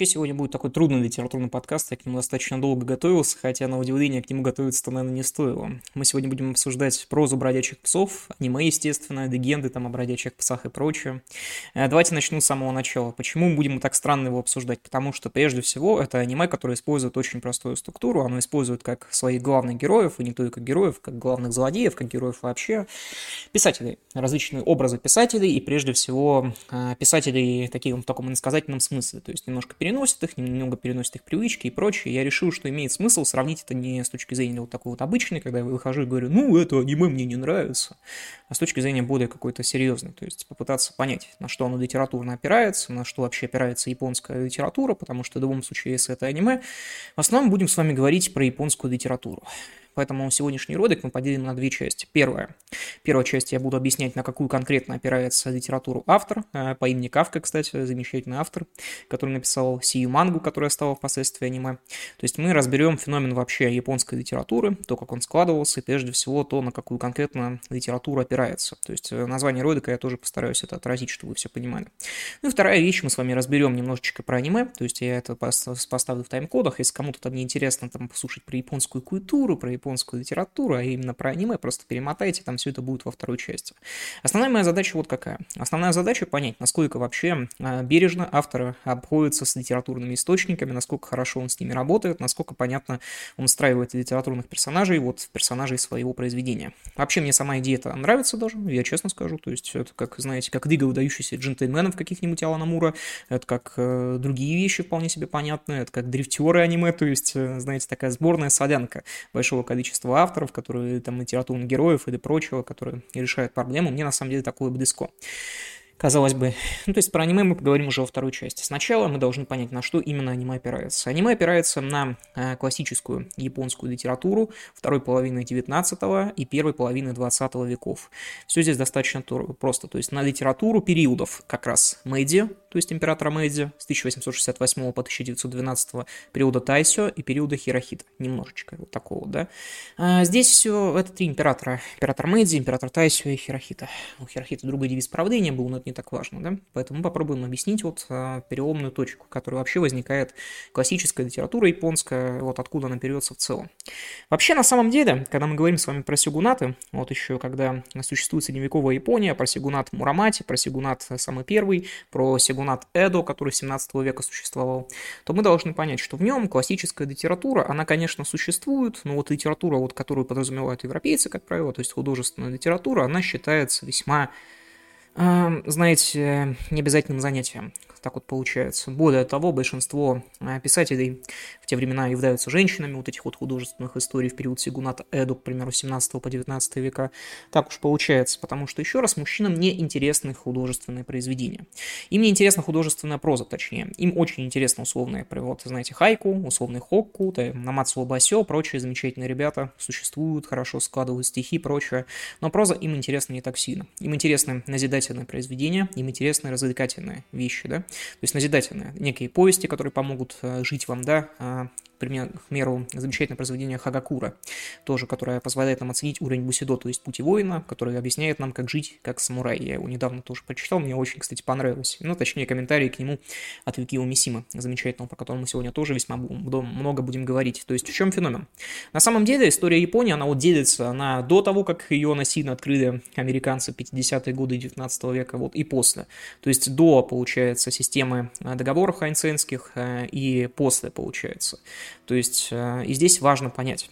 Вообще сегодня будет такой трудный литературный подкаст, я к нему достаточно долго готовился, хотя на удивление к нему готовиться-то, наверное, не стоило. Мы сегодня будем обсуждать прозу бродячих псов, аниме, естественно, легенды там о бродячих псах и прочее. Э, давайте начну с самого начала. Почему будем так странно его обсуждать? Потому что, прежде всего, это аниме, которое использует очень простую структуру, оно использует как своих главных героев, и не только героев, как главных злодеев, как героев вообще, писателей, различные образы писателей, и прежде всего э, писателей таким, в таком иносказательном смысле, то есть немножко переносит их, немного переносит их привычки и прочее. Я решил, что имеет смысл сравнить это не с точки зрения вот такой вот обычной, когда я выхожу и говорю, ну, это аниме мне не нравится, а с точки зрения более какой-то серьезной. То есть попытаться понять, на что оно литературно опирается, на что вообще опирается японская литература, потому что в любом случае, если это аниме, в основном будем с вами говорить про японскую литературу. Поэтому сегодняшний ролик мы поделим на две части. Первая. Первая часть я буду объяснять, на какую конкретно опирается литературу автор, э, по имени Кавка, кстати, замечательный автор, который написал сию мангу, которая стала впоследствии аниме. То есть мы разберем феномен вообще японской литературы, то, как он складывался, и прежде всего то, на какую конкретно литературу опирается. То есть э, название ролика я тоже постараюсь это отразить, чтобы вы все понимали. Ну и вторая вещь, мы с вами разберем немножечко про аниме, то есть я это поставлю в тайм-кодах, если кому-то там не интересно там послушать про японскую культуру, про японскую литературу, а именно про аниме, просто перемотайте, там все это будет во второй части. Основная моя задача вот какая. Основная задача понять, насколько вообще а, бережно автор обходится с литературными источниками, насколько хорошо он с ними работает, насколько понятно он устраивает литературных персонажей вот в персонажей своего произведения. Вообще мне сама идея это нравится даже, я честно скажу, то есть это как, знаете, как Лига выдающихся джентльменов каких-нибудь Алана Мура, это как э, другие вещи вполне себе понятные, это как дрифтеры аниме, то есть, э, знаете, такая сборная солянка большого количества авторов, которые там литературных героев или прочего, которые решают проблему. Мне на самом деле такое близко казалось бы. Ну, то есть про аниме мы поговорим уже во второй части. Сначала мы должны понять, на что именно аниме опирается. Аниме опирается на э, классическую японскую литературу второй половины 19 и первой половины 20 веков. Все здесь достаточно просто. То есть на литературу периодов как раз Мэйди, то есть императора Мэйди с 1868 по 1912 периода Тайсё и периода Хирохита. Немножечко вот такого, да. А здесь все, это три императора. Император Мэйди, император Тайсё и Хирохита. У Хирохита другой девиз правления был, но это не так важно, да? Поэтому попробуем объяснить вот а, переломную точку, которая вообще возникает классическая литература японская, вот откуда она берется в целом. Вообще, на самом деле, когда мы говорим с вами про сигунаты, вот еще когда существует средневековая Япония, про сигунат Мурамати, про сигунат самый первый, про сигунат Эдо, который 17 века существовал, то мы должны понять, что в нем классическая литература, она, конечно, существует, но вот литература, вот, которую подразумевают европейцы, как правило, то есть художественная литература, она считается весьма знаете, необязательным занятием так вот получается. Более того, большинство э, писателей в те времена являются женщинами, вот этих вот художественных историй в период Сигуната Эду, к примеру, 17 по 19 века. Так уж получается, потому что, еще раз, мужчинам не интересны художественные произведения. Им не интересна художественная проза, точнее. Им очень интересно условные, вот, знаете, хайку, условный хокку, Намацуо Басё, прочие замечательные ребята существуют, хорошо складывают стихи, прочее. Но проза им интересна не так сильно. Им интересны назидательные произведения, им интересны развлекательные вещи, да. То есть назидательные, некие повести, которые помогут э, жить вам, да, к примеру, замечательное произведение Хагакура, тоже, которое позволяет нам оценить уровень Бусидо, то есть пути воина, который объясняет нам, как жить как самурай. Я его недавно тоже прочитал, мне очень, кстати, понравилось. Ну, точнее, комментарии к нему от Юкио Мисима, замечательного, про которого мы сегодня тоже весьма много будем говорить. То есть в чем феномен? На самом деле история Японии, она вот делится на до того, как ее насильно открыли американцы 50-е годы 19 века, вот и после. То есть до, получается, системы договоров хайнценских э, и после, получается. То есть э, и здесь важно понять,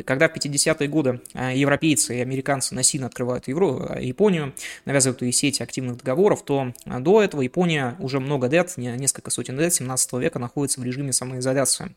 когда в 50-е годы а, европейцы и американцы насильно открывают Евро, а, Японию, навязывают ей сети активных договоров, то а, до этого Япония уже много лет, несколько сотен лет, 17 века находится в режиме самоизоляции.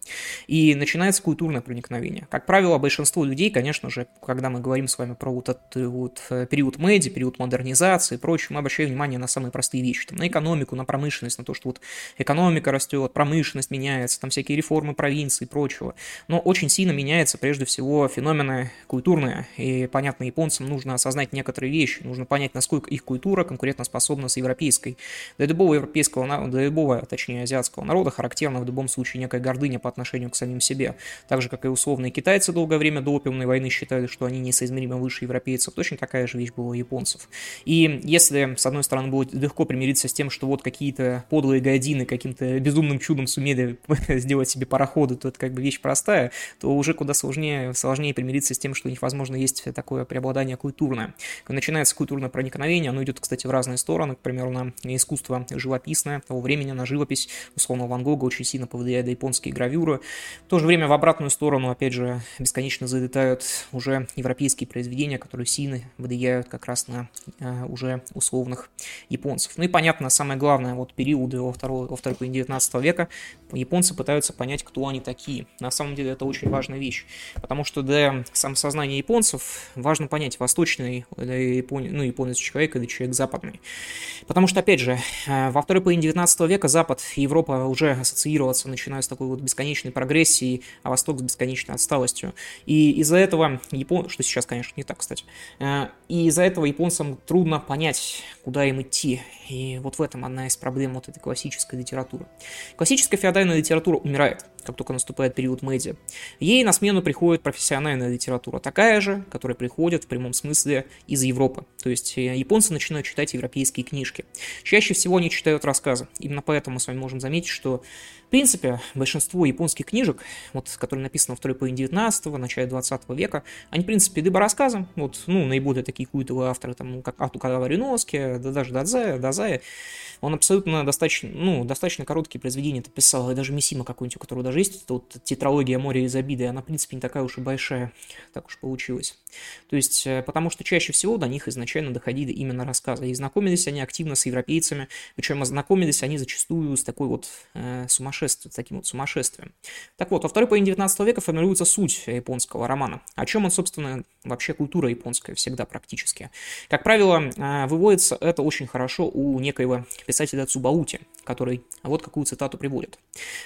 И начинается культурное проникновение. Как правило, большинство людей, конечно же, когда мы говорим с вами про вот этот вот э, период меди, период модернизации и прочее, мы обращаем внимание на самые простые вещи, там, на экономику, на промышленность, на то, что вот экономика растет, промышленность меняется, там всякие реформы провинции и прочего. Но очень сильно меняется прежде всего всего феномены культурные, и, понятно, японцам нужно осознать некоторые вещи, нужно понять, насколько их культура конкурентоспособна с европейской. Для любого европейского, для любого, точнее, азиатского народа характерна в любом случае некая гордыня по отношению к самим себе. Так же, как и условные китайцы долгое время до опиумной войны считали, что они несоизмеримо выше европейцев, точно такая же вещь была у японцев. И если, с одной стороны, было легко примириться с тем, что вот какие-то подлые гайдины каким-то безумным чудом сумели сделать себе пароходы, то это как бы вещь простая, то уже куда сложнее, сложнее примириться с тем, что у них, возможно, есть такое преобладание культурное. Начинается культурное проникновение, оно идет, кстати, в разные стороны, к примеру, на искусство живописное того времени, на живопись, условно, Ван Гога очень сильно повлияет японские гравюры. В то же время в обратную сторону, опять же, бесконечно залетают уже европейские произведения, которые сильно влияют как раз на э, уже условных японцев. Ну и понятно, самое главное, вот периоды во второй, во второй половине 19 века японцы пытаются понять, кто они такие. На самом деле это очень важная вещь, потому что для самосознания японцев важно понять, восточный Япон... ну, японец человек или человек западный. Потому что, опять же, э, во второй половине 19 века Запад и Европа уже ассоциироваться, начиная с такой вот бесконечной прогрессией, а Восток с бесконечной отсталостью. И из-за этого, Япон... что сейчас, конечно, не так, кстати, э, и из-за этого японцам трудно понять, куда им идти. И вот в этом одна из проблем вот этой классической литературы. Классическая феодальная литература умирает как только наступает период медиа. Ей на смену приходит профессиональная литература, такая же, которая приходит в прямом смысле из Европы. То есть э, японцы начинают читать европейские книжки. Чаще всего они читают рассказы. Именно поэтому мы с вами можем заметить, что в принципе, большинство японских книжек, вот, которые написаны во второй половине 19-го, начале 20 века, они, в принципе, либо рассказы, вот, ну, наиболее такие культовые авторы, там, ну, как Ату Кавариноски, да даже Дадзая, Дазая, он абсолютно достаточно, ну, достаточно короткие произведения это писал, и даже Мисима какой-нибудь, у которого даже есть вот тетралогия «Море из обиды», она, в принципе, не такая уж и большая, так уж получилось. То есть, э, потому что чаще всего до них изначально доходили именно рассказы, и знакомились они активно с европейцами, причем ознакомились они зачастую с такой вот э, сумасшествием, таким вот сумасшествием. Так вот, во второй половине 19 века формируется суть японского романа. О чем он, собственно, вообще культура японская всегда практически. Как правило, э, выводится это очень хорошо у некоего писателя Цубаути, который вот какую цитату приводит.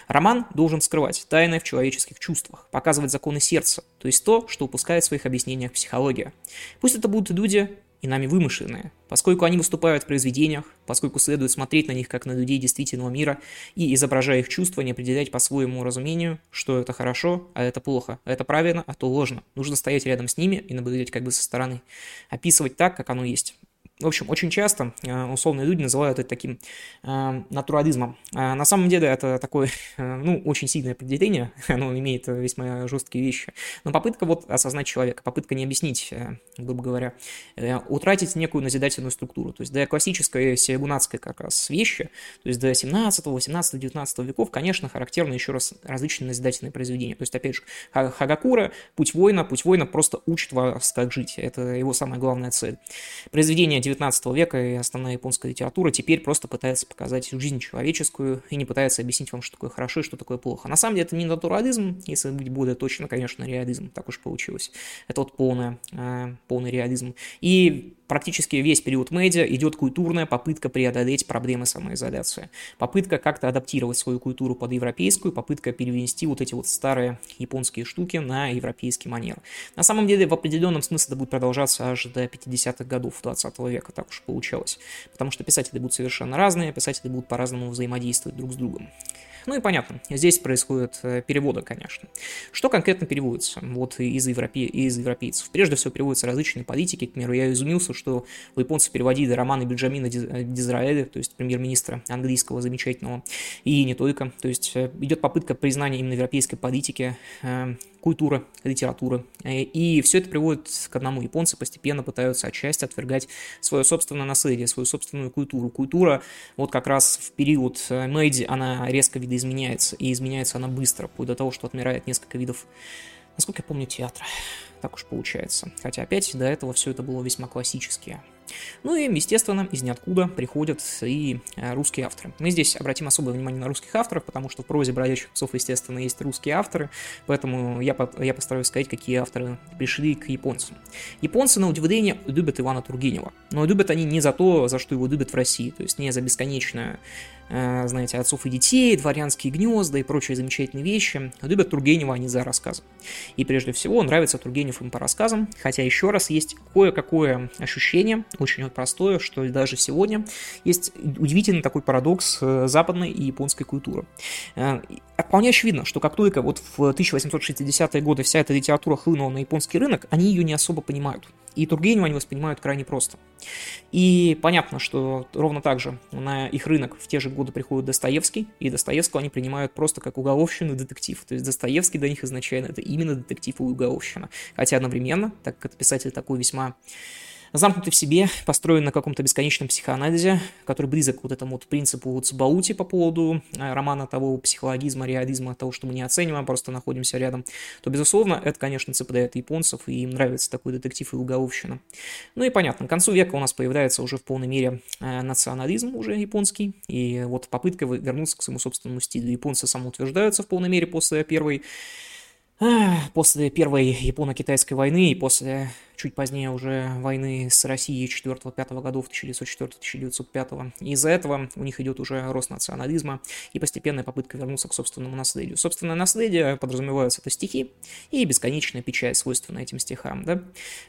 Роман должен скрывать тайны в человеческих чувствах, показывать законы сердца, то есть то, что упускает в своих объяснениях психология. Пусть это будут люди, и нами вымышленные, поскольку они выступают в произведениях, поскольку следует смотреть на них как на людей действительного мира и, изображая их чувства, не определять по своему разумению, что это хорошо, а это плохо, а это правильно, а то ложно. Нужно стоять рядом с ними и наблюдать как бы со стороны. Описывать так, как оно есть. В общем, очень часто э, условные люди называют это таким э, натурализмом. А на самом деле это такое, э, ну, очень сильное определение, оно имеет весьма жесткие вещи. Но попытка вот осознать человека, попытка не объяснить, э, грубо говоря, э, утратить некую назидательную структуру. То есть для классической сиагунатской как раз вещи, то есть до 17, 18, 19 веков, конечно, характерны еще раз различные назидательные произведения. То есть, опять же, Хагакура, Путь воина, Путь воина просто учит вас, как жить. Это его самая главная цель. Произведение 19 века и основная японская литература теперь просто пытается показать жизнь человеческую и не пытается объяснить вам, что такое хорошо и что такое плохо. На самом деле это не натурализм, если быть более точно, конечно, реализм, так уж получилось. Это вот полное, э, полный реализм. И практически весь период медиа идет культурная попытка преодолеть проблемы самоизоляции. Попытка как-то адаптировать свою культуру под европейскую, попытка перевести вот эти вот старые японские штуки на европейский манер. На самом деле, в определенном смысле это будет продолжаться аж до 50-х годов 20 века, так уж получалось. Потому что писатели будут совершенно разные, писатели будут по-разному взаимодействовать друг с другом. Ну и понятно, здесь происходит э, переводы, конечно. Что конкретно переводится вот из, европе... из европейцев? Прежде всего переводятся различные политики. К примеру, я изумился, что у японцев переводили романы Бенджамина э, Дизраэля, то есть премьер-министра английского замечательного, и не только. То есть э, идет попытка признания именно европейской политики культуры, литературы. И все это приводит к одному. Японцы постепенно пытаются отчасти отвергать свое собственное наследие, свою собственную культуру. Культура вот как раз в период Мэйди, она резко видоизменяется, и изменяется она быстро, вплоть до того, что отмирает несколько видов, насколько я помню, театра. Так уж получается. Хотя опять до этого все это было весьма классические Ну и, естественно, из ниоткуда приходят и э, русские авторы. Мы здесь обратим особое внимание на русских авторов, потому что в прозе «Бродячих псов», естественно, есть русские авторы, поэтому я, я постараюсь сказать, какие авторы пришли к японцам. Японцы, на удивление, любят Ивана Тургенева, но любят они не за то, за что его любят в России, то есть не за бесконечное Э, знаете, отцов и детей, дворянские гнезда и прочие замечательные вещи. Любят Тургенева они за рассказы. И прежде всего нравится Тургенев им по рассказам, хотя еще раз есть кое-какое ощущение, очень простое, что даже сегодня есть удивительный такой парадокс э, западной и японской культуры. Э, вполне очевидно, что как только вот в 1860-е годы вся эта литература хлынула на японский рынок, они ее не особо понимают. И Тургенева они воспринимают крайне просто. И понятно, что ровно так же на их рынок в те же годы приходит Достоевский, и Достоевского они принимают просто как уголовщину и детектив. То есть Достоевский для них изначально это именно детектив и уголовщина. Хотя одновременно, так как это писатель такой весьма замкнутый в себе, построен на каком-то бесконечном психоанализе, который близок вот этому вот принципу Цбаути по поводу э, романа того психологизма, реализма, того, что мы не оцениваем, а просто находимся рядом, то, безусловно, это, конечно, цепляет японцев, и им нравится такой детектив и уголовщина. Ну и понятно, к концу века у нас появляется уже в полной мере э, национализм уже японский, и вот попытка вернуться к своему собственному стилю. Японцы самоутверждаются в полной мере после первой После Первой Японо-Китайской войны и после чуть позднее уже войны с Россией 4-5 годов 1904-1905. Из-за этого у них идет уже рост национализма и постепенная попытка вернуться к собственному наследию. Собственное наследие подразумевается это стихи и бесконечная печать, свойственная этим стихам. Да?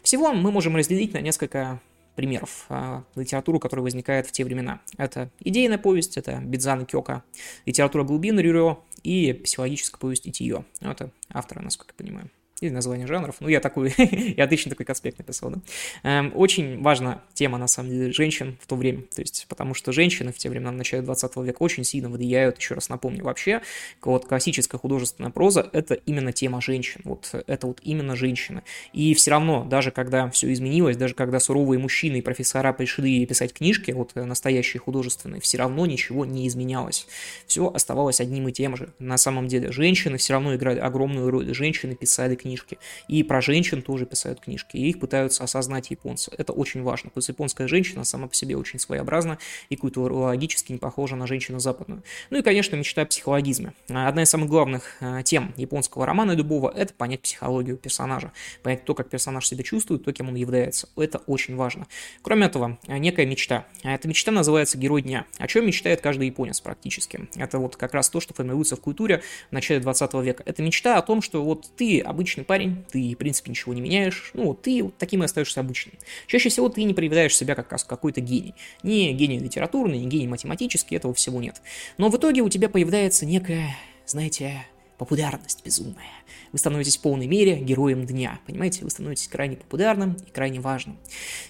Всего мы можем разделить на несколько примеров а, литературу, которая возникает в те времена. Это идейная повесть, это Бидзан Кёка, литература глубин Рюрё и психологическая повесть Итиё. Это авторы, насколько я понимаю или название жанров. Ну, я такой, я отлично такой конспект написал, да. Эм, очень важна тема, на самом деле, женщин в то время, то есть, потому что женщины в те времена, в начале 20 века, очень сильно влияют, еще раз напомню, вообще, вот классическая художественная проза — это именно тема женщин, вот это вот именно женщины. И все равно, даже когда все изменилось, даже когда суровые мужчины и профессора пришли писать книжки, вот настоящие художественные, все равно ничего не изменялось. Все оставалось одним и тем же. На самом деле, женщины все равно играли огромную роль. Женщины писали книжки книжки. И про женщин тоже писают книжки. И их пытаются осознать японцы. Это очень важно. Есть японская женщина сама по себе очень своеобразна и культурологически не похожа на женщину западную. Ну и, конечно, мечта о психологизме. Одна из самых главных э, тем японского романа любого – это понять психологию персонажа. Понять то, как персонаж себя чувствует, то, кем он является. Это очень важно. Кроме этого, э, некая мечта. Эта мечта называется «Герой дня». О чем мечтает каждый японец практически? Это вот как раз то, что формируется в культуре в начале 20 века. Это мечта о том, что вот ты обычный обычный парень, ты, в принципе, ничего не меняешь, ну, ты вот таким и остаешься обычным. Чаще всего ты не проявляешь себя как какой-то гений. Не гений литературный, не гений математический, этого всего нет. Но в итоге у тебя появляется некая, знаете, популярность безумная. Вы становитесь в полной мере героем дня, понимаете? Вы становитесь крайне популярным и крайне важным.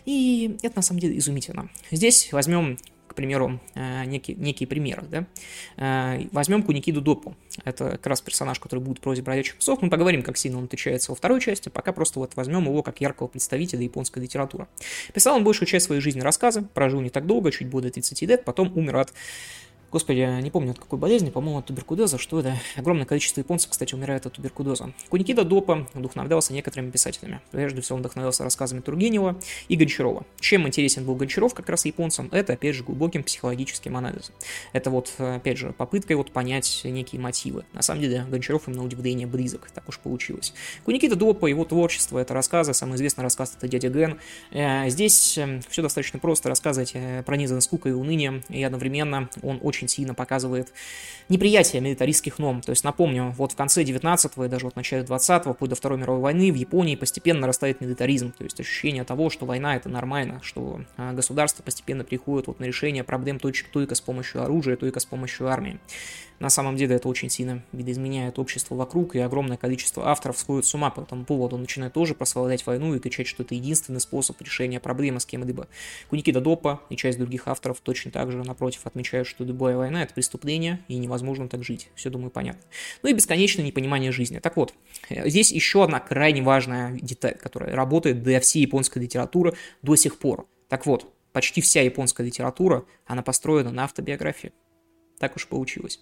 И это на самом деле изумительно. Здесь возьмем к примеру, э, некий, некие примеры. Да? Э, возьмем Куникиду Допу. Это как раз персонаж, который будет в прозе бродячих псов. Мы поговорим, как сильно он отличается во второй части, пока просто вот возьмем его как яркого представителя японской литературы. Писал он большую часть своей жизни рассказы, прожил не так долго, чуть более 30 лет, потом умер от Господи, я не помню от какой болезни, по-моему, от туберкулеза, что это. Огромное количество японцев, кстати, умирает от туберкулеза. Куникида Допа вдохновлялся некоторыми писателями. Прежде всего, он вдохновлялся рассказами Тургенева и Гончарова. Чем интересен был Гончаров как раз японцам? Это, опять же, глубоким психологическим анализом. Это вот, опять же, попыткой вот понять некие мотивы. На самом деле, Гончаров им на удивление близок, так уж получилось. Куникида Допа, его творчество, это рассказы, самый известный рассказ это «Дядя Ген». Э, здесь эм, все достаточно просто, рассказывать э, пронизан скукой и унынием, и одновременно он очень очень сильно показывает неприятие милитаристских норм. То есть, напомню, вот в конце 19-го и даже вот в начале 20-го, вплоть до Второй мировой войны, в Японии постепенно нарастает милитаризм. То есть, ощущение того, что война это нормально, что а, государство постепенно приходит вот на решение проблем только с помощью оружия, только с помощью армии. На самом деле это очень сильно видоизменяет общество вокруг, и огромное количество авторов сходит с ума по этому поводу, начинают тоже прославлять войну и кричать, что это единственный способ решения проблемы с кем-либо. Куникида Допа и часть других авторов точно так же, напротив, отмечают, что любая война – это преступление, и невозможно так жить. Все, думаю, понятно. Ну и бесконечное непонимание жизни. Так вот, здесь еще одна крайне важная деталь, которая работает для всей японской литературы до сих пор. Так вот, почти вся японская литература, она построена на автобиографии. Так уж получилось.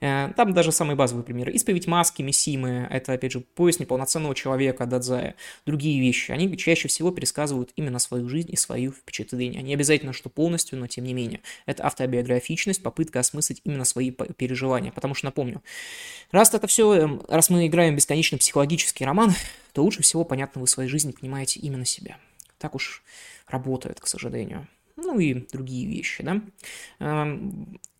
Э, там даже самые базовые примеры. Исповедь маски, Мисимы, это, опять же, поезд неполноценного человека, Дадзая. Другие вещи. Они чаще всего пересказывают именно свою жизнь и свою впечатления. Не обязательно, что полностью, но тем не менее. Это автобиографичность, попытка осмыслить именно свои переживания. Потому что, напомню, раз это все, эм, раз мы играем бесконечный психологический роман, то лучше всего, понятно, вы в своей жизни понимаете именно себя. Так уж работает, к сожалению ну и другие вещи, да.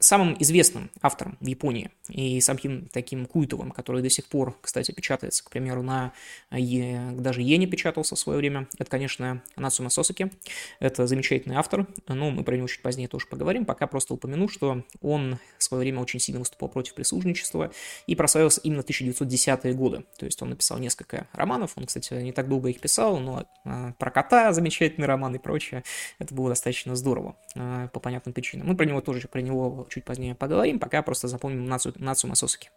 Самым известным автором в Японии и самим таким культовым, который до сих пор, кстати, печатается, к примеру, на е, даже Йене печатался в свое время, это, конечно, Нацума Сосаки. Это замечательный автор, но мы про него чуть позднее тоже поговорим. Пока просто упомяну, что он в свое время очень сильно выступал против прислужничества и прославился именно в 1910-е годы. То есть он написал несколько романов, он, кстати, не так долго их писал, но э, про кота замечательный роман и прочее. Это было достаточно здорово э, по понятным причинам. Мы про него тоже, про него чуть позднее поговорим, пока просто запомним нацию, нацию Масосаки.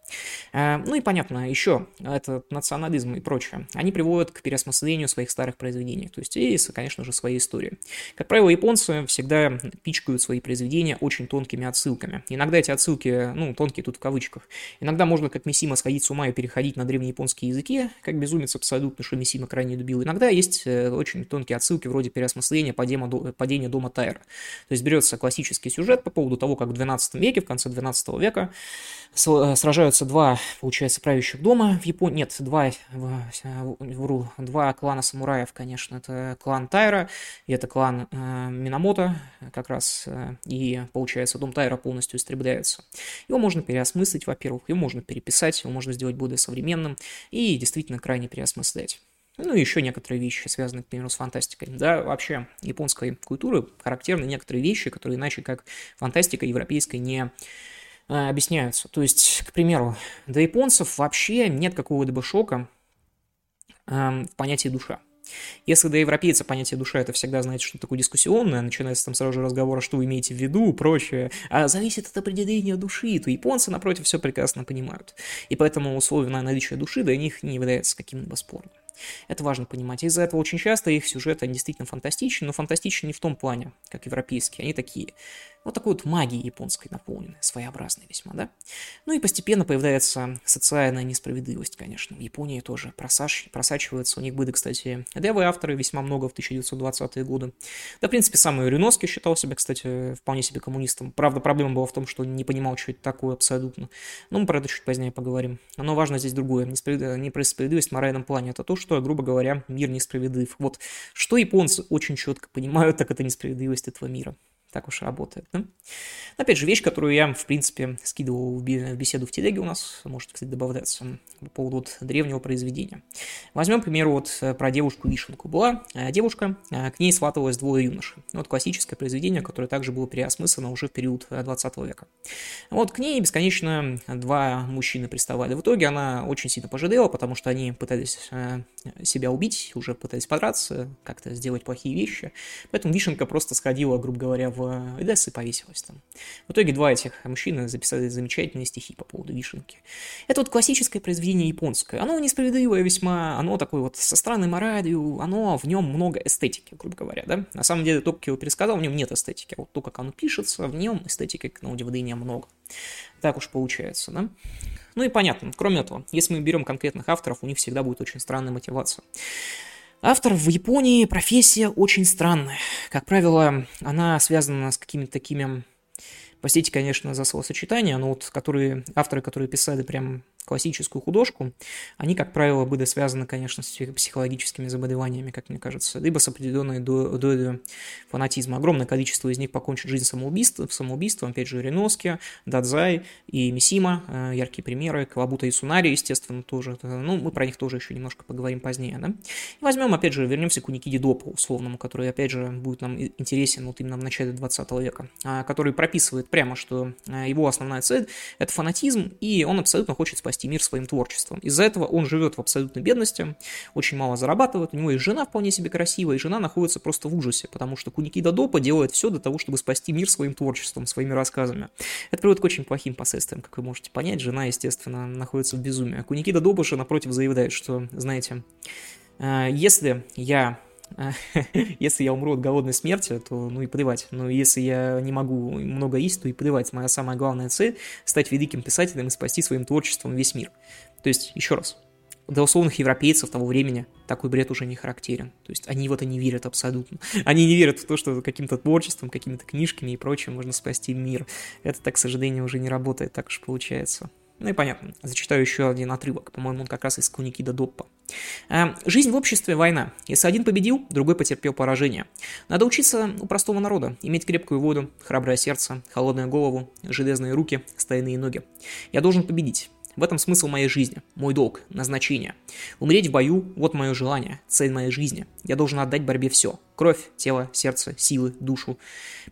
Э, ну и понятно, еще этот национализм и прочее, они приводят к переосмыслению своих старых произведений, то есть и, конечно же, своей истории. Как правило, японцы всегда пичкают свои произведения очень тонкими отсылками. Иногда эти отсылки, ну, тонкие тут в кавычках. Иногда можно, как Мисима, сходить с ума и переходить на древнеяпонские языки, как безумец абсолютно, что Мисима крайне любил. Иногда есть э, очень тонкие отсылки вроде переосмысления падения дома Тайра. То есть берется классический сюжет по поводу того, как в 12 веке, в конце 12 века, э, сражаются два, получается, правящих дома в Японии. Нет, два, вру, два клана самураев, конечно. Это клан Тайра и это клан э, Минамото как раз. Э, и, получается, дом Тайра полностью истребляется. Его можно переосмыслить, во-первых, его можно переписать, его можно сделать более современным и действительно крайне переосмыслять. Ну и еще некоторые вещи, связанные, к примеру, с фантастикой. Да, вообще, японской культуры характерны некоторые вещи, которые иначе как фантастика европейской не э, объясняются. То есть, к примеру, для японцев вообще нет какого-либо шока э, в понятии душа. Если для европейца понятие душа это всегда, знаете, что такое дискуссионное, начинается там сразу же разговор, а что вы имеете в виду, прочее, а зависит от определения души, то японцы, напротив, все прекрасно понимают. И поэтому условие наличия души для них не является каким-либо спором. Это важно понимать. Из-за этого очень часто их сюжеты действительно фантастичны, но фантастичны не в том плане, как европейские. Они такие вот такой вот магией японской наполнены, своеобразной весьма, да? Ну и постепенно появляется социальная несправедливость, конечно. В Японии тоже просач... просачивается. У них были, кстати, левые авторы весьма много в 1920-е годы. Да, в принципе, сам Юриноски считал себя, кстати, вполне себе коммунистом. Правда, проблема была в том, что не понимал, что это такое абсолютно. Но мы про это чуть позднее поговорим. Но важно здесь другое. Несправедливость в моральном плане. Это то, что, грубо говоря, мир несправедлив. Вот что японцы очень четко понимают, так это несправедливость этого мира. Так уж работает. Да? Опять же, вещь, которую я, в принципе, скидывал в беседу в телеге у нас, может, кстати, добавляться по поводу вот древнего произведения. Возьмем, к примеру, вот э, про девушку-вишенку. Была э, девушка, э, к ней сватывалось двое юношей. Вот классическое произведение, которое также было переосмыслено уже в период 20 века. Вот к ней бесконечно два мужчины приставали. В итоге она очень сильно пожалела, потому что они пытались себя убить, уже пытались подраться, как-то сделать плохие вещи. Поэтому вишенка просто сходила, грубо говоря, в в и повесилась там. В итоге два этих мужчины записали замечательные стихи по поводу вишенки. Это вот классическое произведение японское. Оно несправедливое весьма, оно такое вот со странной моралью, оно в нем много эстетики, грубо говоря, да. На самом деле, то, как я его пересказал, в нем нет эстетики. А вот то, как оно пишется, в нем эстетики, на удивление, много. Так уж получается, да. Ну и понятно, кроме этого, если мы берем конкретных авторов, у них всегда будет очень странная мотивация. Автор в Японии профессия очень странная. Как правило, она связана с какими-то такими, простите, конечно, за словосочетание, но вот которые, авторы, которые писали прям классическую художку, они, как правило, были связаны, конечно, с психологическими заболеваниями, как мне кажется, либо с определенной долей фанатизма. Огромное количество из них покончит жизнь самоубийством, самоубийством опять же, Реноски, Дадзай и Мисима, э, яркие примеры, Кавабута и Сунари, естественно, тоже, ну, мы про них тоже еще немножко поговорим позднее, да. И возьмем, опять же, вернемся к Уникиде Допу, условному, который, опять же, будет нам интересен вот именно в начале 20 века, а, который прописывает прямо, что э, его основная цель – это фанатизм, и он абсолютно хочет спасти спасти мир своим творчеством. Из-за этого он живет в абсолютной бедности, очень мало зарабатывает, у него есть жена вполне себе красивая, и жена находится просто в ужасе, потому что Куникида Допа делает все для того, чтобы спасти мир своим творчеством, своими рассказами. Это приводит к очень плохим последствиям, как вы можете понять. Жена, естественно, находится в безумии. А Куникида же, напротив, заявляет, что, знаете, э, если я если я умру от голодной смерти, то ну и плевать. Но если я не могу много есть, то и плевать. Моя самая главная цель – стать великим писателем и спасти своим творчеством весь мир. То есть, еще раз, для условных европейцев того времени такой бред уже не характерен. То есть они в это не верят абсолютно. Они не верят в то, что каким-то творчеством, какими-то книжками и прочим можно спасти мир. Это так, к сожалению, уже не работает, так уж получается. Ну и понятно. Зачитаю еще один отрывок. По-моему, он как раз из Куникида Доппа. А, Жизнь в обществе – война. Если один победил, другой потерпел поражение. Надо учиться у простого народа, иметь крепкую воду, храброе сердце, холодную голову, железные руки, стальные ноги. Я должен победить. В этом смысл моей жизни, мой долг, назначение. Умереть в бою – вот мое желание, цель моей жизни. Я должен отдать борьбе все – кровь, тело, сердце, силы, душу.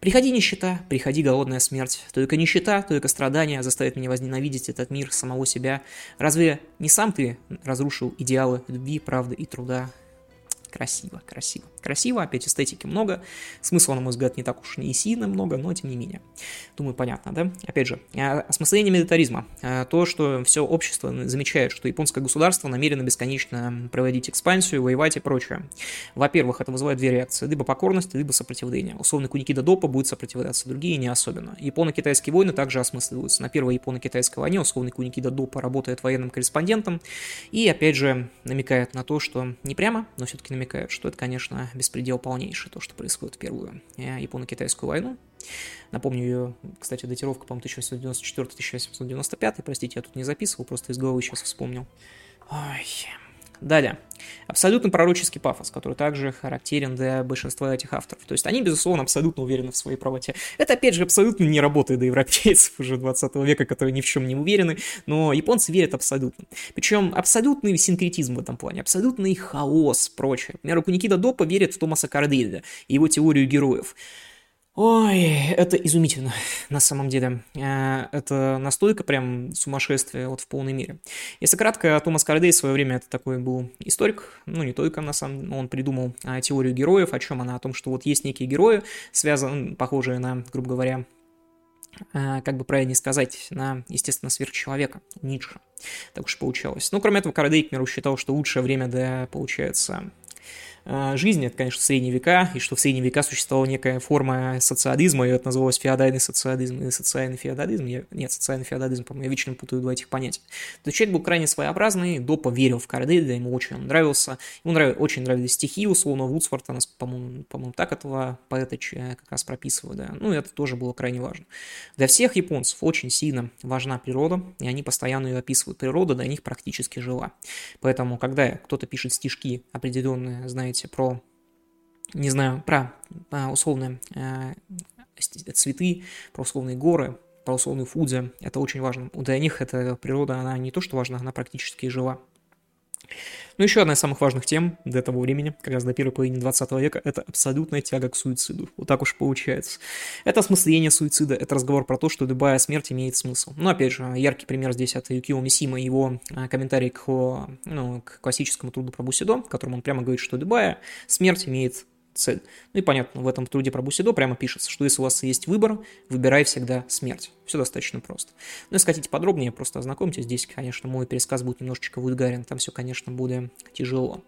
Приходи нищета, приходи голодная смерть. Только нищета, только страдания заставят меня возненавидеть этот мир, самого себя. Разве не сам ты разрушил идеалы любви, правды и труда? Красиво, красиво. Красиво, опять эстетики много. Смысла, на мой взгляд, не так уж и сильно много, но тем не менее. Думаю, понятно, да? Опять же, осмысление милитаризма. Э, то, что все общество замечает, что японское государство намерено бесконечно проводить экспансию, воевать и прочее. Во-первых, это вызывает две реакции. Либо покорность, либо сопротивление. Условно, Куникида Допа будет сопротивляться, другие не особенно. Японо-китайские войны также осмысливаются. На первой японо-китайской войне условный Куникида Допа работает военным корреспондентом и, опять же, намекает на то, что не прямо, но все-таки намекает, что это, конечно, беспредел полнейший, то, что происходит в Первую э, Японо-Китайскую войну. Напомню ее, кстати, датировка, по-моему, 1894-1895, простите, я тут не записывал, просто из головы сейчас вспомнил. Ой. Далее. Абсолютно пророческий пафос, который также характерен для большинства этих авторов. То есть они, безусловно, абсолютно уверены в своей правоте. Это, опять же, абсолютно не работает до европейцев уже 20 века, которые ни в чем не уверены, но японцы верят абсолютно. Причем абсолютный синкретизм в этом плане, абсолютный хаос, прочее. Например, Куникида Допа верит в Томаса Кардейда и его теорию героев. Ой, это изумительно, на самом деле. Э, это настолько прям сумасшествие вот в полной мере. Если кратко, Томас Кардей в свое время это такой был историк, ну не только на самом деле, он придумал а, теорию героев, о чем она, о том, что вот есть некие герои, связанные, похожие на, грубо говоря, э, как бы правильнее сказать, на, естественно, сверхчеловека, Ницше. Так уж получалось. Ну, кроме этого, Кардей, к миру, считал, что лучшее время для, получается, жизни, это, конечно, средние века, и что в средние века существовала некая форма социализма, и это называлось феодальный социализм или социальный феодализм. Я, нет, социальный феодализм, по-моему, я вечно путаю два этих понятия. То есть человек был крайне своеобразный, Допа верил в Карделя, ему очень он нравился, ему нрав... очень нравились стихи, условно, Вудсворта, нас, по-моему, по-моему, так этого поэта как раз прописывают, да. Ну, это тоже было крайне важно. Для всех японцев очень сильно важна природа, и они постоянно ее описывают. Природа для них практически жила. Поэтому, когда кто-то пишет стишки определенные, знаете, знаете, про, не знаю, про а, условные э, цветы, про условные горы, про условную фудзи. Это очень важно. Для них эта природа, она не то что важна, она практически жива. Ну, еще одна из самых важных тем для того времени, как раз до первой половины 20 века, это абсолютная тяга к суициду. Вот так уж получается. Это осмысление суицида, это разговор про то, что любая смерть имеет смысл. Но, опять же, яркий пример здесь это Юкио Мисима его а, комментарий к, ну, к классическому труду про Бусидо, в котором он прямо говорит, что любая смерть имеет цель. Ну и понятно, в этом труде про Бусидо прямо пишется, что если у вас есть выбор, выбирай всегда смерть. Все достаточно просто. Ну, если хотите подробнее, просто ознакомьтесь. Здесь, конечно, мой пересказ будет немножечко вульгарен, там все, конечно, будет тяжело.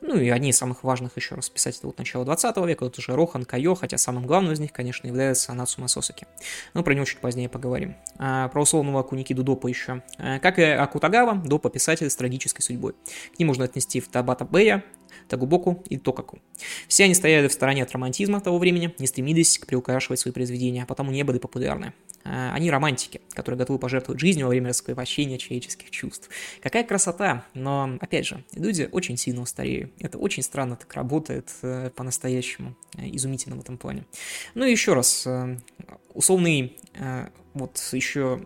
Ну и одни из самых важных еще раз писать это вот начало 20 века, вот уже Рохан, Кайо, хотя самым главным из них, конечно, является Нацума Сосаки. Но про него чуть позднее поговорим. А, про условного Куникиду Допа еще. А, как и Акутагава, Допа писатель с трагической судьбой. К ним можно отнести в Табата Бэя, Тагубоку и Токаку. Все они стояли в стороне от романтизма того времени, не стремились к приукрашивать свои произведения, а потому не были популярны. А, они романтики, которые готовы пожертвовать жизнью во время раскрепощения человеческих чувств. Какая красота, но, опять же, люди очень сильно устареют. Это очень странно так работает э, по-настоящему, э, изумительно в этом плане. Ну и еще раз, э, условный, вот еще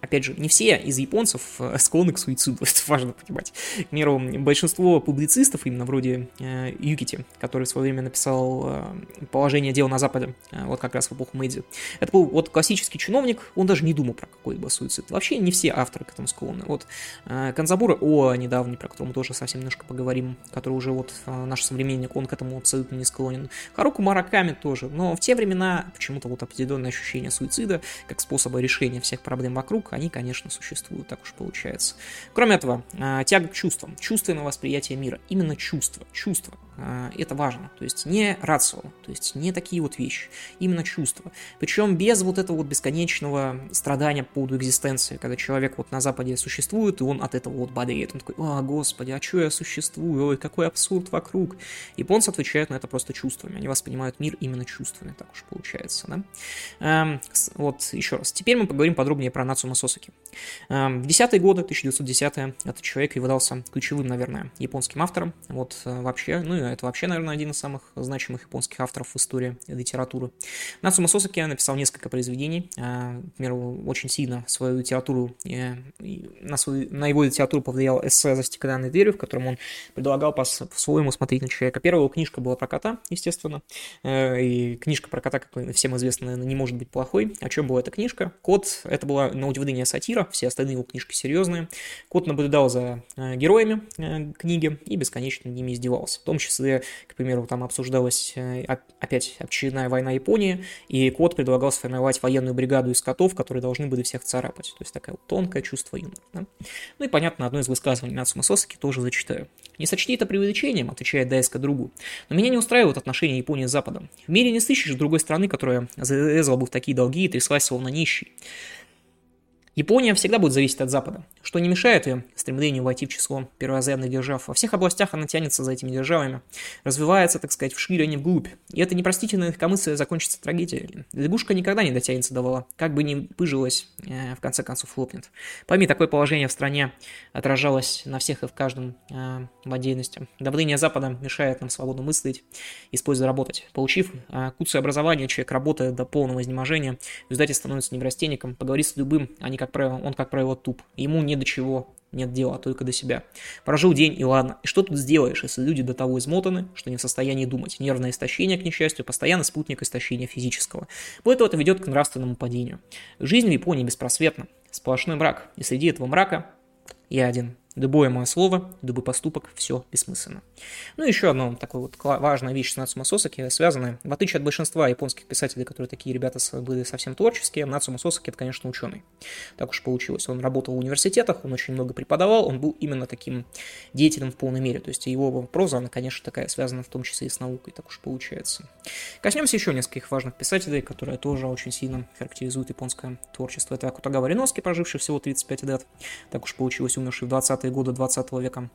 Опять же, не все из японцев э, склонны к суициду, это важно понимать. К примеру, большинство публицистов, именно вроде э, Юкити, который в свое время написал э, «Положение дел на Западе», э, вот как раз в эпоху Мэйдзи, это был вот классический чиновник, он даже не думал про какой-либо суицид. Вообще не все авторы к этому склонны. Вот э, Канзабура О, недавний, про которого мы тоже совсем немножко поговорим, который уже вот э, наш современник, он к этому абсолютно не склонен. Харуку Мараками тоже, но в те времена почему-то вот определенное ощущение суицида как способа решения всех проблем вокруг они, конечно, существуют, так уж получается. Кроме этого, а, тяга к чувствам, чувственное восприятие мира, именно чувства, чувства, а, это важно, то есть не рацио, то есть не такие вот вещи, именно чувства. Причем без вот этого вот бесконечного страдания по поводу экзистенции, когда человек вот на Западе существует, и он от этого вот болеет, он такой, о, господи, а что я существую, ой, какой абсурд вокруг. Японцы отвечают на это просто чувствами, они воспринимают мир именно чувствами, так уж получается, да. Эм, вот еще раз, теперь мы поговорим подробнее про Нацума Сосаки. Эм, десятые годы, 1910-е, этот человек и выдался ключевым, наверное, японским автором, вот э, вообще, ну и это вообще, наверное, один из самых значимых японских авторов в истории литературы. Нацума Сосаки написал несколько произведений, э, например, очень сильно свою литературу, э, на, свою, на его литературу повлиял эссе «За стеклянной дверью», в котором он предлагал по-своему смотреть на человека. Первая книжка была про кота, естественно, и книжка про кота, как всем известно, не может быть плохой. О чем была эта книжка? Кот, это была, на удивление, сатира, все остальные его книжки серьезные. Кот наблюдал за героями книги и бесконечно ними издевался, в том числе к примеру, там обсуждалась э, опять очередная война Японии, и Кот предлагал сформировать военную бригаду из котов, которые должны были всех царапать. То есть такое вот тонкое чувство юмора. Да? Ну и, понятно, одно из высказываний Нацума Сосаки тоже зачитаю. «Не сочти это преувеличением», отвечает Дайска другу, «но меня не устраивают отношения Японии с Западом. В мире не сыщешь другой страны, которая залезла бы в такие долги и тряслась словно нищий. Япония всегда будет зависеть от Запада, что не мешает ее стремлению войти в число перворазрядных держав. Во всех областях она тянется за этими державами, развивается, так сказать, вширь, а не вглубь. И это непростительная легкомыслие закончится трагедией. Лягушка никогда не дотянется до вала, как бы ни пыжилась, э, в конце концов лопнет. Пойми, такое положение в стране отражалось на всех и в каждом э, в отдельности. Давление Запада мешает нам свободно мыслить, используя работать. Получив э, куцое образование, человек работает до полного изнеможения, в результате становится неврастенником, поговорит с любым, а не как правило, он, как правило, туп. Ему не до чего нет дела, только до себя. Прожил день и ладно. И что тут сделаешь, если люди до того измотаны, что не в состоянии думать? Нервное истощение, к несчастью, постоянно спутник истощения физического. Вот это ведет к нравственному падению. Жизнь в Японии беспросветна. Сплошной мрак. И среди этого мрака я один. Любое мое слово, любой поступок, все бессмысленно. Ну и еще одна такая вот важная вещь с Нацума Сосаки, связанная, в отличие от большинства японских писателей, которые такие ребята были совсем творческие, Нацума Сосаки это, конечно, ученый. Так уж получилось. Он работал в университетах, он очень много преподавал, он был именно таким деятелем в полной мере. То есть его проза, она, конечно, такая связана в том числе и с наукой, так уж получается. Коснемся еще нескольких важных писателей, которые тоже очень сильно характеризуют японское творчество. Это Акутагава Риноски, проживший всего 35 лет, так уж получилось, умерший в 20 20-е годы 20 века.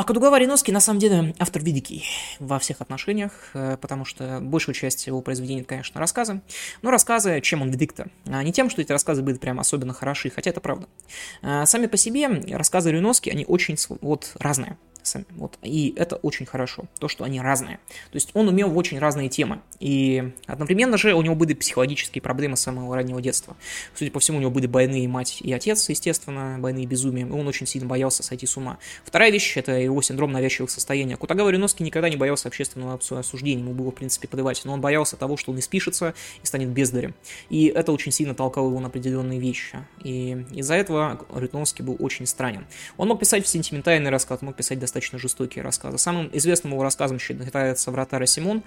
А Кадугава Риноский, на самом деле, автор великий во всех отношениях, э, потому что большую часть его произведений, конечно, рассказы. Но рассказы, чем он велик-то? А не тем, что эти рассказы были прям особенно хороши, хотя это правда. А сами по себе рассказы Риноски, они очень вот разные сами. Вот. И это очень хорошо, то, что они разные. То есть он умел в очень разные темы. И одновременно же у него были психологические проблемы с самого раннего детства. Судя по всему, у него были больные мать и отец, естественно, больные безумием, и он очень сильно боялся сойти с ума. Вторая вещь – это его синдром навязчивых состояний. Кутагава Риноски никогда не боялся общественного осуждения, ему было, в принципе, подавать, но он боялся того, что он испишется и станет бездарем. И это очень сильно толкало его на определенные вещи. И из-за этого Риноски был очень странен. Он мог писать сентиментальный рассказ, мог писать достаточно жестокие рассказы. Самым известным его рассказом считается «Вратарь Симон»,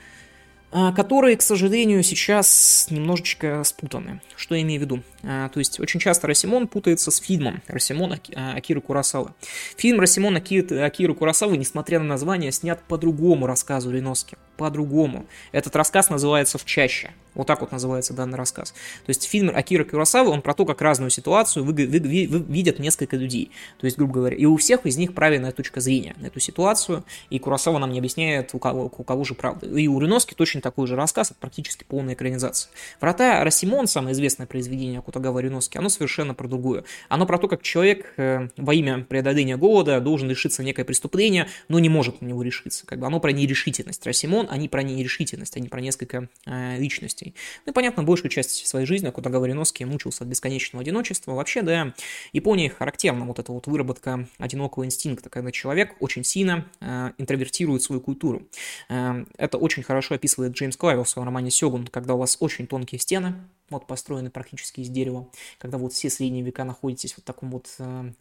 а, которые, к сожалению, сейчас немножечко спутаны. Что я имею в виду? А, то есть очень часто Росимон путается с фильмом Росимон а, Акиры Курасавы. Фильм Росимон Акиры Курасавы, несмотря на название, снят по другому рассказу Риноски. По-другому. Этот рассказ называется «В чаще». Вот так вот называется данный рассказ. То есть фильм Акира Курасавы, он про то, как разную ситуацию вы, вы, вы, видят несколько людей. То есть, грубо говоря, и у всех из них правильная точка зрения на эту ситуацию, и Курасава нам не объясняет, у кого, у кого же правда. И у Риноски точно такой же рассказ, это практически полная экранизация. «Врата Росимон», самое известное произведение Кутагава Риноски, оно совершенно про другое. Оно про то, как человек э, во имя преодоления голода должен решиться некое преступление, но не может на него решиться. Как бы оно про нерешительность. Росимон, они про нерешительность, они про несколько э, личностей. Ну и, понятно, большую часть своей жизни Кутагава Риноски мучился от бесконечного одиночества. Вообще, да, Японии характерна вот эта вот выработка одинокого инстинкта, когда человек очень сильно э, интровертирует свою культуру. Э, это очень хорошо описывает Джеймс Клайвер в своем романе «Сёгун», когда у вас очень тонкие стены, вот построены практически из дерева, когда вот все средние века находитесь вот в таком вот, э,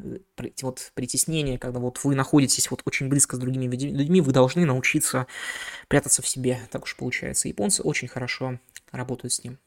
вот притеснении, когда вот вы находитесь вот очень близко с другими людьми, вы должны научиться прятаться в себе, так уж получается. Японцы очень хорошо работают с ним.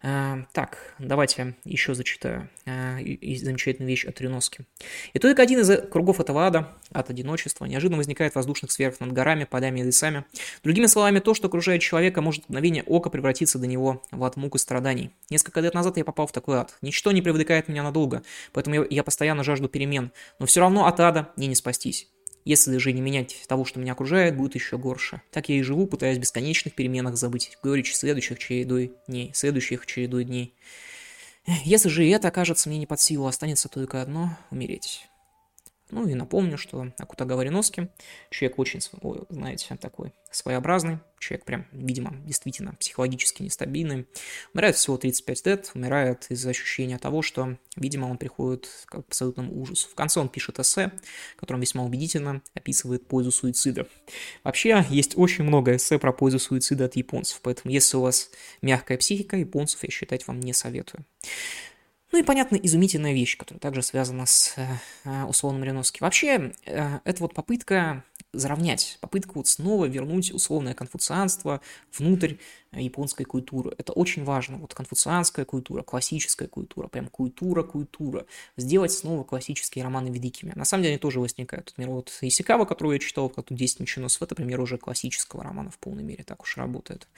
А, так, давайте еще зачитаю а, и, замечательную вещь от Реноски. И только один из кругов этого ада, от одиночества, неожиданно возникает в воздушных сферах над горами, полями и лесами. Другими словами, то, что окружает человека, может в мгновение ока превратиться до него в ад мук и страданий. Несколько лет назад я попал в такой ад. Ничто не привлекает меня надолго, поэтому я постоянно жажду перемен. Но все равно от ада мне не спастись. Если же не менять того, что меня окружает, будет еще горше. Так я и живу, пытаясь в бесконечных переменах забыть горечь следующих чередой дней, следующих чередой дней. Если же и это окажется мне не под силу, останется только одно – умереть. Ну и напомню, что Акутагава Риноски, человек очень, знаете, такой своеобразный, человек прям, видимо, действительно психологически нестабильный. Умирает всего 35 лет, умирает из-за ощущения того, что, видимо, он приходит к абсолютному ужасу. В конце он пишет эссе, в котором весьма убедительно описывает пользу суицида. Вообще, есть очень много эссе про пользу суицида от японцев, поэтому если у вас мягкая психика, японцев я считать вам не советую. Ну и, понятно, изумительная вещь, которая также связана с э, э условным Мариновским. Вообще, э, это вот попытка заровнять, попытка вот снова вернуть условное конфуцианство внутрь японской культуры. Это очень важно. Вот конфуцианская культура, классическая культура, прям культура-культура. Сделать снова классические романы великими. На самом деле они тоже возникают. Например, вот Исикава, которую я читал, как тут 10 меченосов, это, например, уже классического романа в полной мере так уж работает.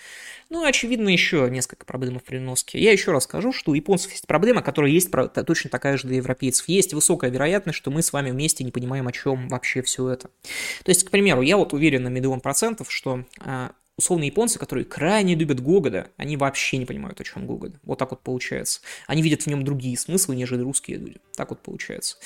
Ну, очевидно, еще несколько проблем в переноске. Я еще раз скажу, что у японцев есть проблема, которая есть точно такая же для европейцев. Есть высокая вероятность, что мы с вами вместе не понимаем, о чем вообще все это. То есть, к примеру, я вот уверен на миллион процентов, что а, условно японцы, которые крайне любят Гогода, они вообще не понимают, о чем Гогод. Вот так вот получается. Они видят в нем другие смыслы, нежели русские люди. Так вот получается.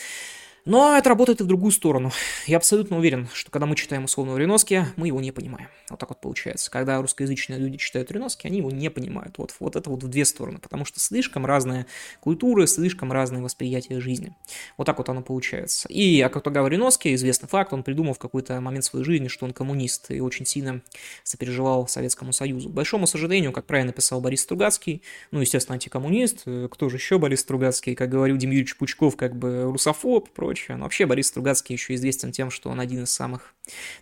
Но это работает и в другую сторону. Я абсолютно уверен, что когда мы читаем условного Реноски, мы его не понимаем. Вот так вот получается. Когда русскоязычные люди читают Реноски, они его не понимают. Вот, вот это вот в две стороны, потому что слишком разные культуры, слишком разные восприятия жизни. Вот так вот оно получается. И Акутагава Реноски, известный факт, он придумал в какой-то момент своей жизни, что он коммунист и очень сильно сопереживал Советскому Союзу. К большому сожалению, как правильно писал Борис Стругацкий, ну, естественно, антикоммунист, кто же еще Борис Стругацкий, как говорил Демьевич Пучков, как бы русофоб, прочее, прочее. Но вообще Борис Стругацкий еще известен тем, что он один из самых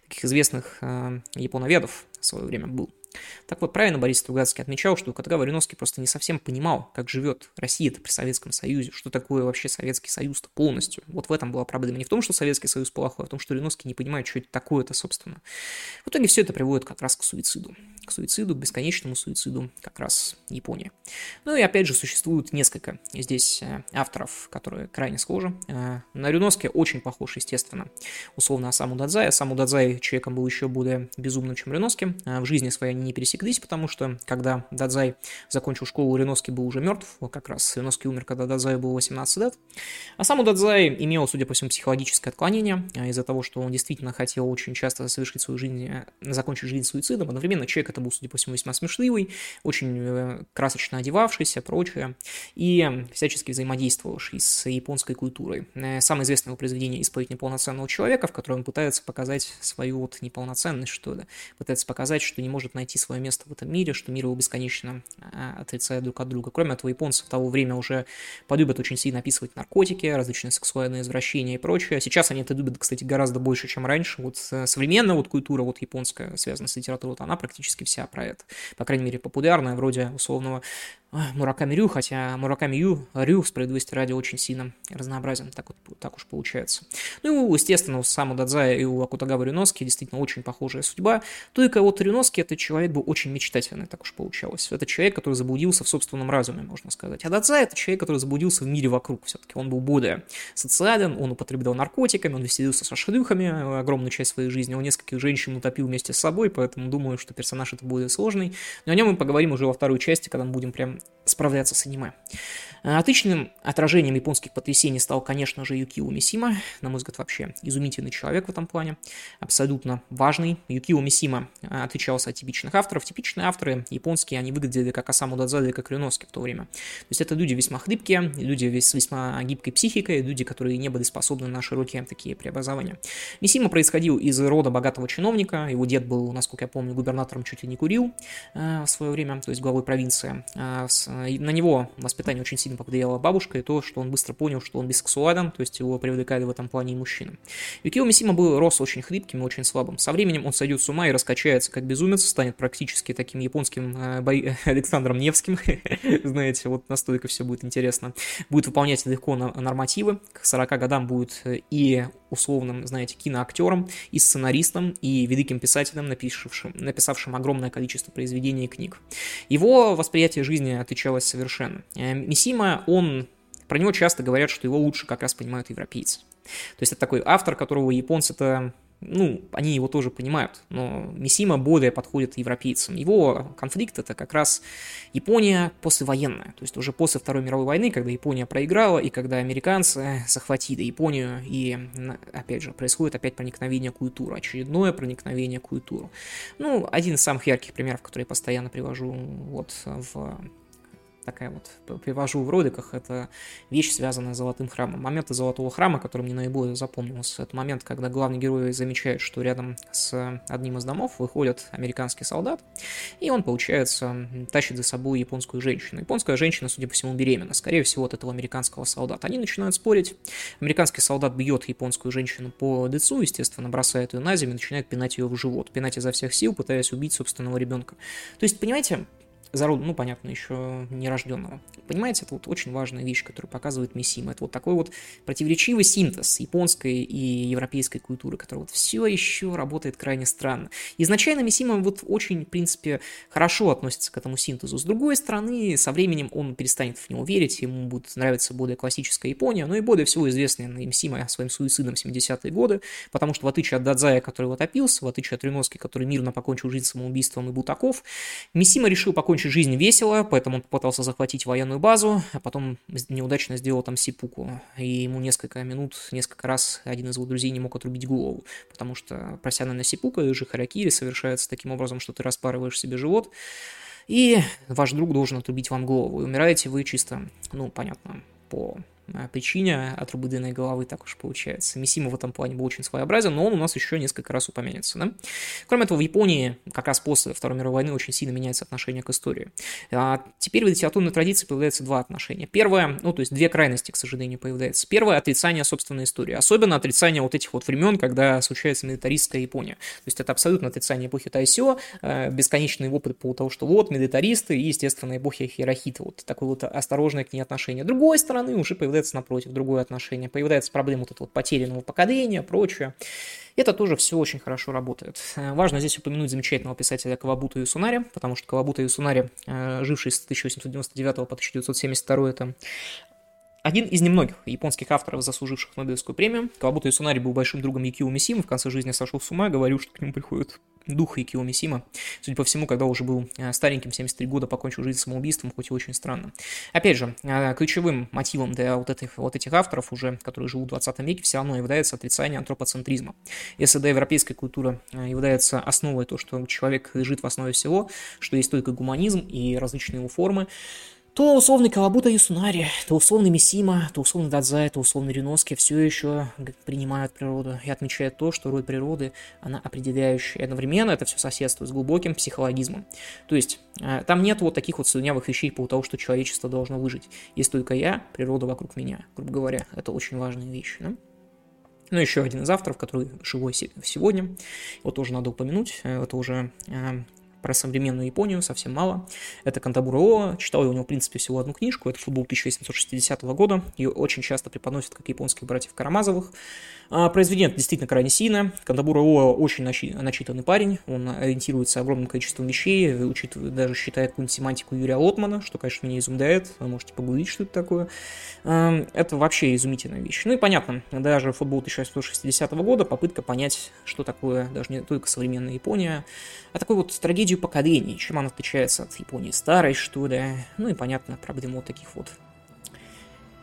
таких известных э, японоведов в свое время был. Так вот, правильно Борис Стругацкий отмечал, что Катагава Вариновский просто не совсем понимал, как живет Россия-то при Советском Союзе, что такое вообще Советский Союз-то полностью. Вот в этом была проблема. Не в том, что Советский Союз плохой, а в том, что Вариновский не понимает, что это такое-то, собственно. В итоге все это приводит как раз к суициду. К суициду, к бесконечному суициду как раз Японии. Ну и опять же, существует несколько здесь э, авторов, которые крайне схожи. Э, на Рюновске очень похож, естественно, условно Асаму Дадзай. Асаму Дадзай человеком был еще более безумным, чем Рюновский. Э, в жизни своей не пересеклись, потому что когда Дадзай закончил школу, Реноски был уже мертв, как раз Реноски умер, когда Дадзай был 18 лет. А сам у Дадзай имел, судя по всему, психологическое отклонение а, из-за того, что он действительно хотел очень часто совершить свою жизнь, э, закончить жизнь суицидом. Одновременно человек это был, судя по всему, весьма смешливый, очень э, красочно одевавшийся, прочее, и всячески взаимодействовавший с японской культурой. Э, самое известное его произведение «Исповедь неполноценного человека», в котором он пытается показать свою вот неполноценность, что ли, пытается показать, что не может найти найти свое место в этом мире, что мир его бесконечно а, отрицает друг от друга. Кроме этого, японцы в того время уже полюбят очень сильно описывать наркотики, различные сексуальные извращения и прочее. Сейчас они это любят, кстати, гораздо больше, чем раньше. Вот современная вот культура вот японская, связанная с литературой, вот она практически вся про это. По крайней мере, популярная, вроде условного Мураками Рю, хотя Мураками Ю, Рю, справедливости ради, очень сильно разнообразен, так, вот, так уж получается. Ну и, естественно, у Саму Дадзая и у Акутагава Рюноски действительно очень похожая судьба, только вот Рюноски этот человек был очень мечтательный, так уж получалось. Это человек, который заблудился в собственном разуме, можно сказать. А Дадзай это человек, который заблудился в мире вокруг все-таки. Он был более социален, он употреблял наркотиками, он веселился со шлюхами огромную часть своей жизни, он нескольких женщин утопил вместе с собой, поэтому думаю, что персонаж это более сложный. Но о нем мы поговорим уже во второй части, когда мы будем прям справляться с аниме. Э, отличным отражением японских потрясений стал, конечно же, Юкио Мисима. На мой взгляд, вообще изумительный человек в этом плане. Абсолютно важный. Юкио Мисима э, отличался от типичных авторов. Типичные авторы японские, они выглядели как Асаму Дадзаде, как Рюноски в то время. То есть это люди весьма хлипкие, люди с весьма гибкой психикой, люди, которые не были способны на широкие такие преобразования. Мисима происходил из рода богатого чиновника. Его дед был, насколько я помню, губернатором чуть ли не курил э, в свое время, то есть главой провинции. Нас. На него воспитание очень сильно повлияло бабушка, и то, что он быстро понял, что он бисексуален, то есть его привлекали в этом плане и мужчины. Юкио Мисима был, рос очень хлипким и очень слабым. Со временем он сойдет с ума и раскачается как безумец, станет практически таким японским э, бой... Александром Невским, знаете, вот настолько все будет интересно. Будет выполнять легко нормативы, к 40 годам будет э, и условным, знаете, киноактером, и сценаристом, и великим писателем, написавшим, написавшим огромное количество произведений и книг. Его восприятие жизни отличалось совершенно. Э, Мисима, он про него часто говорят, что его лучше как раз понимают европейцы. То есть это такой автор, которого японцы-то ну, они его тоже понимают, но Мисима более подходит европейцам. Его конфликт это как раз Япония послевоенная, то есть уже после Второй мировой войны, когда Япония проиграла и когда американцы захватили Японию, и, опять же, происходит опять проникновение культуры, очередное проникновение культуры. Ну, один из самых ярких примеров, который я постоянно привожу вот в такая вот, привожу в роликах, это вещь, связанная с Золотым храмом. Моменты Золотого храма, который мне наиболее запомнился, это момент, когда главный герой замечает, что рядом с одним из домов выходит американский солдат, и он, получается, тащит за собой японскую женщину. Японская женщина, судя по всему, беременна, скорее всего, от этого американского солдата. Они начинают спорить, американский солдат бьет японскую женщину по лицу, естественно, бросает ее на землю начинает пинать ее в живот, пинать изо всех сил, пытаясь убить собственного ребенка. То есть, понимаете, зарод, ну, понятно, еще нерожденного. Понимаете, это вот очень важная вещь, которую показывает Мисима. Это вот такой вот противоречивый синтез японской и европейской культуры, который вот все еще работает крайне странно. Изначально Мисима вот очень, в принципе, хорошо относится к этому синтезу. С другой стороны, со временем он перестанет в него верить, ему будет нравиться более классическая Япония, но и более всего известная Мисима своим суицидом в 70-е годы, потому что в отличие от Дадзая, который вот опился, в отличие от Рюноски, который мирно покончил жизнь самоубийством и Бутаков, Мисима решил покончить закончить жизнь весело, поэтому он попытался захватить военную базу, а потом неудачно сделал там сипуку. И ему несколько минут, несколько раз один из его друзей не мог отрубить голову, потому что профессиональная сипука и же харакири совершается таким образом, что ты распарываешь себе живот, и ваш друг должен отрубить вам голову. И умираете вы чисто, ну, понятно, по причине отрубленной головы, так уж получается. Мисима в этом плане был очень своеобразен, но он у нас еще несколько раз упомянется. Да? Кроме этого, в Японии как раз после Второй мировой войны очень сильно меняется отношение к истории. А теперь в литературной традиции появляются два отношения. Первое, ну то есть две крайности, к сожалению, появляются. Первое – отрицание собственной истории. Особенно отрицание вот этих вот времен, когда случается милитаристская Япония. То есть это абсолютно отрицание эпохи Тайсё, э, бесконечный опыт по того, что вот милитаристы и, естественно, эпохи Хирохита. Вот такое вот осторожное к ней отношение. С другой стороны, уже появляется появляется, напротив, другое отношение, появляется проблема вот этого потерянного поколения, прочее. Это тоже все очень хорошо работает. Э, важно здесь упомянуть замечательного писателя Кавабута Юсунари, потому что Кавабута Юсунари, э, живший с 1899 по 1972, это один из немногих японских авторов, заслуживших Нобелевскую премию. Кавабута Юсунари был большим другом Якио Мисима, в конце жизни сошел с ума, говорил, что к нему приходит дух Якио Мисима. Судя по всему, когда уже был э, стареньким, 73 года, покончил жизнь самоубийством, хоть и очень странно. Опять же, э, ключевым мотивом для вот этих, вот этих авторов, уже, которые живут в 20 веке, все равно является отрицание антропоцентризма. Если до европейской культуры э, является основой то, что человек лежит в основе всего, что есть только гуманизм и различные его формы, то условный Кавабута Юсунари, то условный Мисима, то условный Дадзай, то условный Риноски все еще принимают природу и отмечают то, что роль природы, она определяющая. Одновременно это все соседствует с глубоким психологизмом. То есть э, там нет вот таких вот слюнявых вещей по того, что человечество должно выжить. Есть только я, природа вокруг меня, грубо говоря. Это очень важные вещи. Да? Ну, еще один из авторов, который живой сегодня, его тоже надо упомянуть, э, это уже э, про современную Японию совсем мало. Это Кантабура О, читал я у него, в принципе, всего одну книжку, это футбол 1860 года, ее очень часто преподносят как японских братьев Карамазовых. А, произведение действительно крайне сильное, Кантабура О очень начитанный парень, он ориентируется огромным количеством вещей, учитывает, даже считает какую-нибудь семантику Юрия Лотмана, что, конечно, меня изумляет, вы можете погуглить, что это такое. А, это вообще изумительная вещь. Ну и понятно, даже футбол 1860 года попытка понять, что такое даже не только современная Япония, а такой вот трагедию трагедию поколений, чем она отличается от Японии старой, что ли. Ну и, понятно, проблема вот таких вот,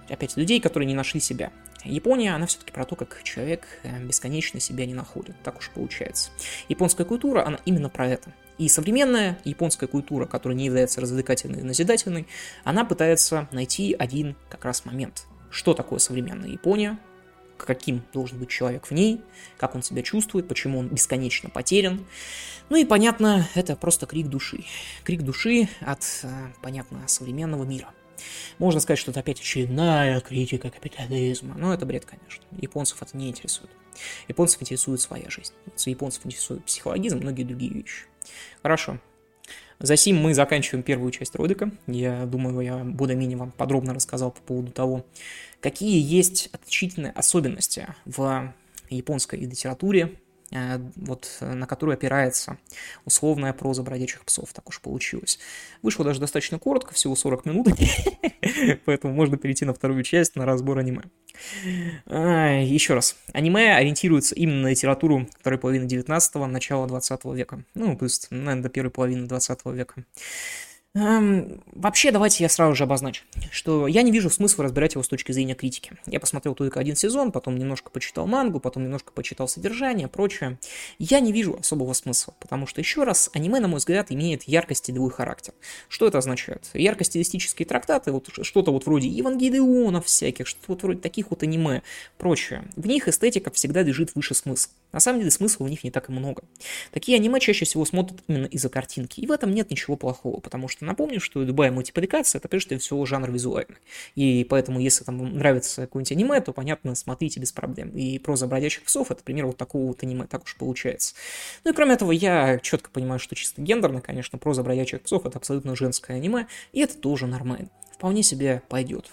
опять, людей, которые не нашли себя. Япония, она все-таки про то, как человек э, бесконечно себя не находит, так уж получается. Японская культура, она именно про это. И современная японская культура, которая не является развлекательной и назидательной, она пытается найти один как раз момент. Что такое современная Япония? Каким должен быть человек в ней, как он себя чувствует, почему он бесконечно потерян. Ну и, понятно, это просто крик души. Крик души от, э, понятно, современного мира. Можно сказать, что это опять очередная критика капитализма. Но это бред, конечно. Японцев это не интересует. Японцев интересует своя жизнь. Японцев интересует психологизм многие другие вещи. Хорошо. За сим мы заканчиваем первую часть ролика. Я думаю, я более-менее вам подробно рассказал по поводу того, какие есть отличительные особенности в японской литературе, вот, э, на которую опирается условная проза бродячих псов, так уж получилось. Вышло даже достаточно коротко, всего 40 минут, поэтому можно перейти на вторую часть, на разбор аниме. Еще раз, аниме ориентируется именно на литературу второй половины 19-го, начала 20 века, ну, то есть, наверное, до первой половины 20 века. Эм, вообще, давайте я сразу же обозначу, что я не вижу смысла разбирать его с точки зрения критики. Я посмотрел только один сезон, потом немножко почитал мангу, потом немножко почитал содержание, прочее. Я не вижу особого смысла, потому что, еще раз, аниме, на мой взгляд, имеет яркость стилевой характер. Что это означает? Яркость стилистические трактаты, вот что-то вот вроде Евангелионов всяких, что-то вот вроде таких вот аниме, прочее. В них эстетика всегда лежит выше смысла. На самом деле смысла в них не так и много. Такие аниме чаще всего смотрят именно из-за картинки, и в этом нет ничего плохого, потому что напомню, что любая мультипликация это прежде всего жанр визуальный. И поэтому, если там нравится какое-нибудь аниме, то, понятно, смотрите без проблем. И проза бродячих псов это пример вот такого вот аниме, так уж получается. Ну и кроме этого, я четко понимаю, что чисто гендерно, конечно, проза бродячих псов это абсолютно женское аниме, и это тоже нормально. Вполне себе пойдет.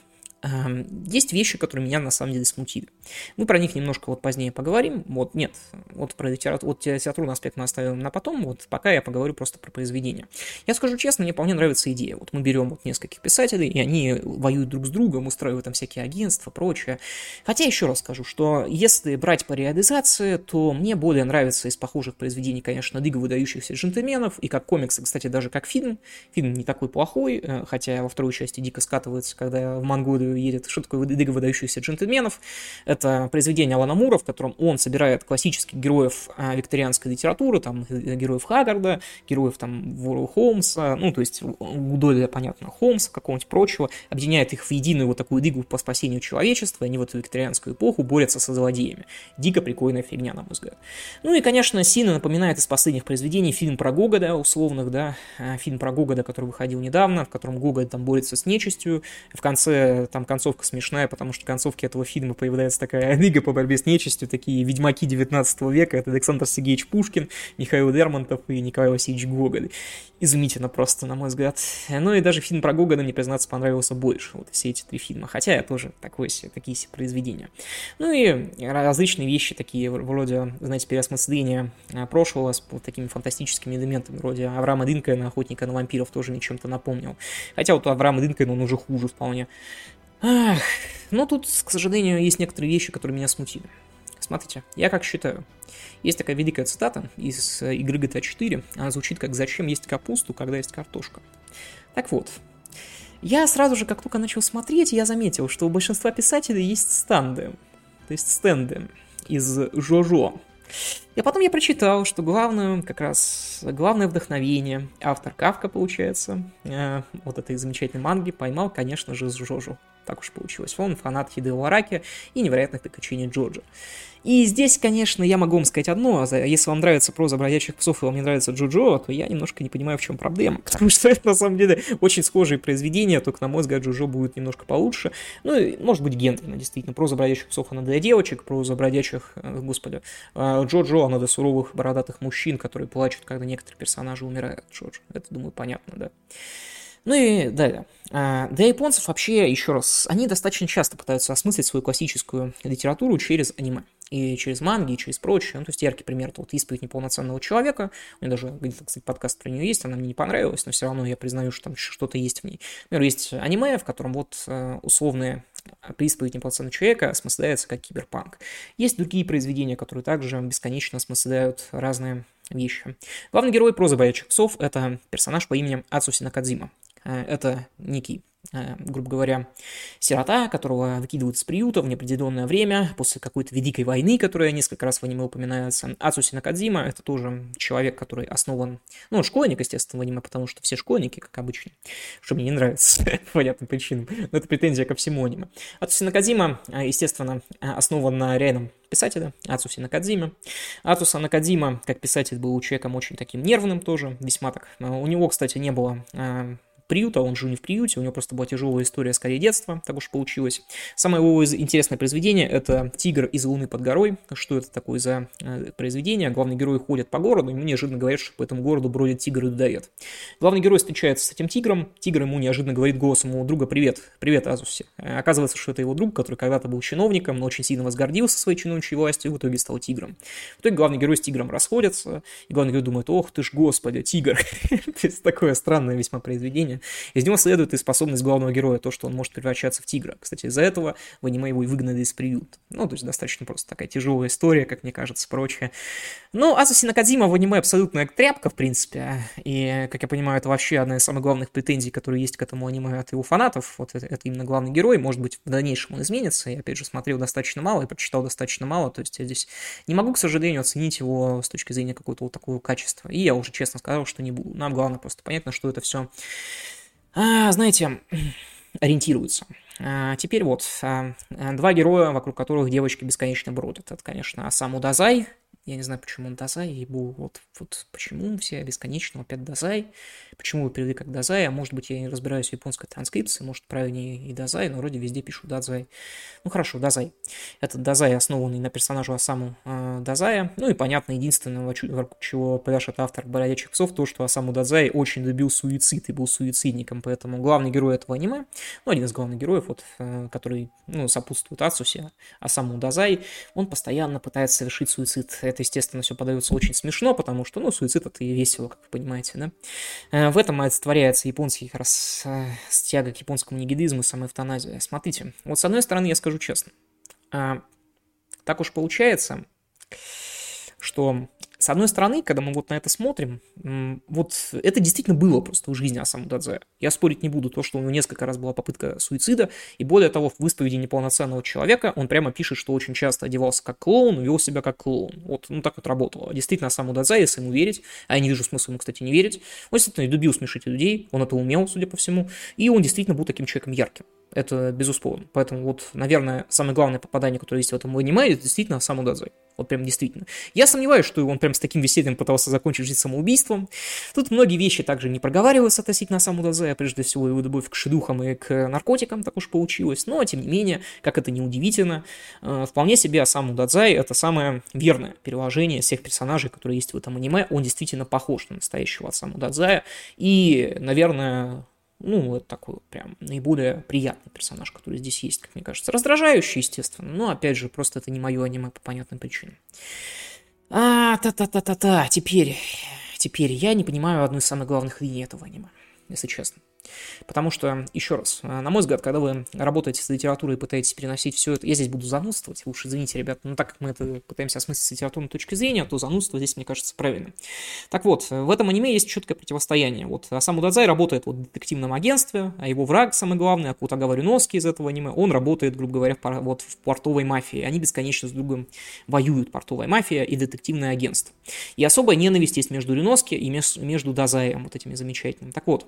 Есть вещи, которые меня на самом деле смутили. Мы про них немножко вот позднее поговорим. Вот нет, вот про литературу, вот литературный аспект мы оставим на потом, вот пока я поговорю просто про произведение. Я скажу честно, мне вполне нравится идея. Вот мы берем вот нескольких писателей, и они воюют друг с другом, устраивают там всякие агентства, прочее. Хотя еще раз скажу, что если брать по реализации, то мне более нравится из похожих произведений, конечно, Лига выдающихся джентльменов, и как комиксы, кстати, даже как фильм. Фильм не такой плохой, э, хотя во второй части дико скатывается, когда в Монголию едет, что такое «Лига выдающихся джентльменов». Это произведение Алана Мура, в котором он собирает классических героев а, викторианской литературы, там, э, героев Хаггарда, героев, там, Вору Холмса, ну, то есть, Гудоля, понятно, Холмса, какого-нибудь прочего, объединяет их в единую вот такую лигу по спасению человечества, и они в викторианскую эпоху борются со злодеями. Дико прикольная фигня, на мой взгляд. Ну и, конечно, сильно напоминает из последних произведений фильм про Гогода, условных, да, а, фильм про Гогода, который выходил недавно, в котором Гогод там борется с нечистью, в конце там концовка смешная, потому что в концовке этого фильма появляется такая лига по борьбе с нечистью, такие ведьмаки 19 века, это Александр Сергеевич Пушкин, Михаил Лермонтов и Николай Васильевич Гоголь. Изумительно просто, на мой взгляд. Ну и даже фильм про Гоголя, мне признаться, понравился больше, вот все эти три фильма, хотя я тоже такой себе, такие себе произведения. Ну и различные вещи такие, вроде, знаете, переосмысления а, прошлого с вот такими фантастическими элементами, вроде Авраама Линкольна, Охотника на вампиров, тоже мне чем-то напомнил. Хотя вот Авраам Линкольн, он уже хуже вполне. Ах, ну тут, к сожалению, есть некоторые вещи, которые меня смутили. Смотрите, я как считаю, есть такая великая цитата из э, игры GTA 4, она звучит как «Зачем есть капусту, когда есть картошка?» Так вот, я сразу же, как только начал смотреть, я заметил, что у большинства писателей есть стенды, то есть стенды из Жожо. И потом я прочитал, что главное, как раз, главное вдохновение автор Кавка, получается, э, вот этой замечательной манги поймал, конечно же, с Жожу. Так уж получилось. Он фанат Хидео Араки и невероятных приключений Джорджа. И здесь, конечно, я могу вам сказать одно, а если вам нравится проза бродячих псов и вам не нравится Джоджо, то я немножко не понимаю, в чем проблема, потому что это, на самом деле, очень схожие произведения, только, на мой взгляд, Джоджо будет немножко получше. Ну, и, может быть, гендерно, действительно. Проза бродячих псов, она для девочек, проза бродячих, э, господи, э, Джоджо, она для суровых бородатых мужчин, которые плачут, когда некоторые персонажи умирают. Джоджо, это, думаю, понятно, да. Ну и далее. А, для японцев вообще, еще раз, они достаточно часто пытаются осмыслить свою классическую литературу через аниме. И через манги, и через прочее. Ну, то есть яркий пример, это вот «Исповедь неполноценного человека». У меня даже кстати, подкаст про нее есть, она мне не понравилась, но все равно я признаю, что там что-то есть в ней. Например, есть аниме, в котором вот э, условные «Исповедь неполноценного человека» осмысляется как киберпанк. Есть другие произведения, которые также бесконечно осмысляют разные вещи. Главный герой прозы «Боячих псов» — это персонаж по имени Ацуси Накадзима. Это некий Э, грубо говоря, сирота, которого выкидывают с приюта в неопределенное время после какой-то великой войны, которая несколько раз в аниме упоминается. Ацуси Накадзима — это тоже человек, который основан, ну, школьник, естественно, в аниме, потому что все школьники, как обычно, что мне не нравится по понятным причинам, но это претензия ко всему аниме. Ацуси Накадзима, э, естественно, основан на реальном писателя Ацуси Накадзима. Ацуса Накадзима, как писатель, был человеком очень таким нервным тоже, весьма так. Э, у него, кстати, не было приюта, он жил не в приюте, у него просто была тяжелая история, скорее детства, так уж получилось. Самое его интересное произведение – это «Тигр из луны под горой». Что это такое за э, произведение? Главный герой ходит по городу, ему неожиданно говорят, что по этому городу бродит тигр и людоед. Главный герой встречается с этим тигром, тигр ему неожиданно говорит голосом его друга «Привет, привет, Азуси». Э, оказывается, что это его друг, который когда-то был чиновником, но очень сильно возгордился своей чиновничьей властью и в итоге стал тигром. В итоге главный герой с тигром расходятся, и главный герой думает, ох ты ж, господи, тигр. Такое странное весьма произведение. Из него следует и способность главного героя, то, что он может превращаться в тигра. Кстати, из-за этого в аниме его и выгнали из приюта. Ну, то есть достаточно просто такая тяжелая история, как мне кажется, прочее. Ну, Асуси Накадзима в аниме абсолютная тряпка, в принципе. И, как я понимаю, это вообще одна из самых главных претензий, которые есть к этому аниме от его фанатов. Вот это, это именно главный герой. Может быть, в дальнейшем он изменится. Я, опять же, смотрел достаточно мало и прочитал достаточно мало. То есть я здесь не могу, к сожалению, оценить его с точки зрения какого-то вот такого качества. И я уже честно сказал, что не буду. Нам главное просто понятно, что это все а, знаете, ориентируются. А, теперь вот, а, два героя, вокруг которых девочки бесконечно бродят. Это, конечно, Асаму Дазай я не знаю, почему он Дазай, ебу, вот, вот почему все бесконечно опять Дазай, почему вы перевели как Дазай, а может быть я не разбираюсь в японской транскрипции, может правильнее и Дазай, но вроде везде пишут Дазай. Ну хорошо, Дазай. Этот Дазай основанный на персонажу Асаму э, Дазая, ну и понятно, единственное, чего пляшет автор «Бродячих псов», то, что Асаму Дазай очень любил суицид и был суицидником, поэтому главный герой этого аниме, ну один из главных героев, вот, э, который, ну, сопутствует Ацусе, Асаму Дазай, он постоянно пытается совершить суицид это, естественно, все подается очень смешно, потому что, ну, суицид это и весело, как вы понимаете, да. В этом олицетворяется японский как раз э, стяга к японскому нигидизму, самоэвтаназия. Смотрите, вот с одной стороны, я скажу честно, э, так уж получается, что с одной стороны, когда мы вот на это смотрим, вот это действительно было просто в жизни Асаму Дадзе. Я спорить не буду, то, что у него несколько раз была попытка суицида, и более того, в исповеди неполноценного человека он прямо пишет, что очень часто одевался как клоун, вел себя как клоун. Вот, ну так вот работало. Действительно, Асаму Дадзе, если ему верить, а я не вижу смысла ему, кстати, не верить, он действительно любил смешить людей, он это умел, судя по всему, и он действительно был таким человеком ярким. Это безусловно. Поэтому вот, наверное, самое главное попадание, которое есть в этом аниме, это действительно Асаму Дадзе. Вот прям действительно. Я сомневаюсь, что он прям с таким весельем пытался закончить жизнь самоубийством. Тут многие вещи также не проговариваются относительно саму Дазе, прежде всего его любовь к шедухам и к наркотикам, так уж получилось. Но, тем не менее, как это не удивительно, э, вполне себе Асаму Дадзай это самое верное переложение всех персонажей, которые есть в этом аниме. Он действительно похож на настоящего Асаму Дадзая. И, наверное, ну, это такой вот прям наиболее приятный персонаж, который здесь есть, как мне кажется. Раздражающий, естественно, но, опять же, просто это не мое аниме по понятным причинам. А, та-та-та-та-та, теперь, теперь я не понимаю одну из самых главных линий этого аниме, если честно. Потому что, еще раз, э, на мой взгляд, когда вы работаете с литературой и пытаетесь переносить все это, я здесь буду занудствовать, лучше извините, ребята, но так как мы это пытаемся осмыслить с литературной точки зрения, то занудство здесь, мне кажется, правильным. Так вот, в этом аниме есть четкое противостояние. Вот Асаму Дадзай работает вот в детективном агентстве, а его враг, самый главный, Акутагава Рюноски из этого аниме, он работает, грубо говоря, в, вот в портовой мафии. Они бесконечно с другом воюют, портовая мафия и детективное агентство. И особая ненависть есть между Рюноски и между Дазаем, вот этими замечательными. Так вот,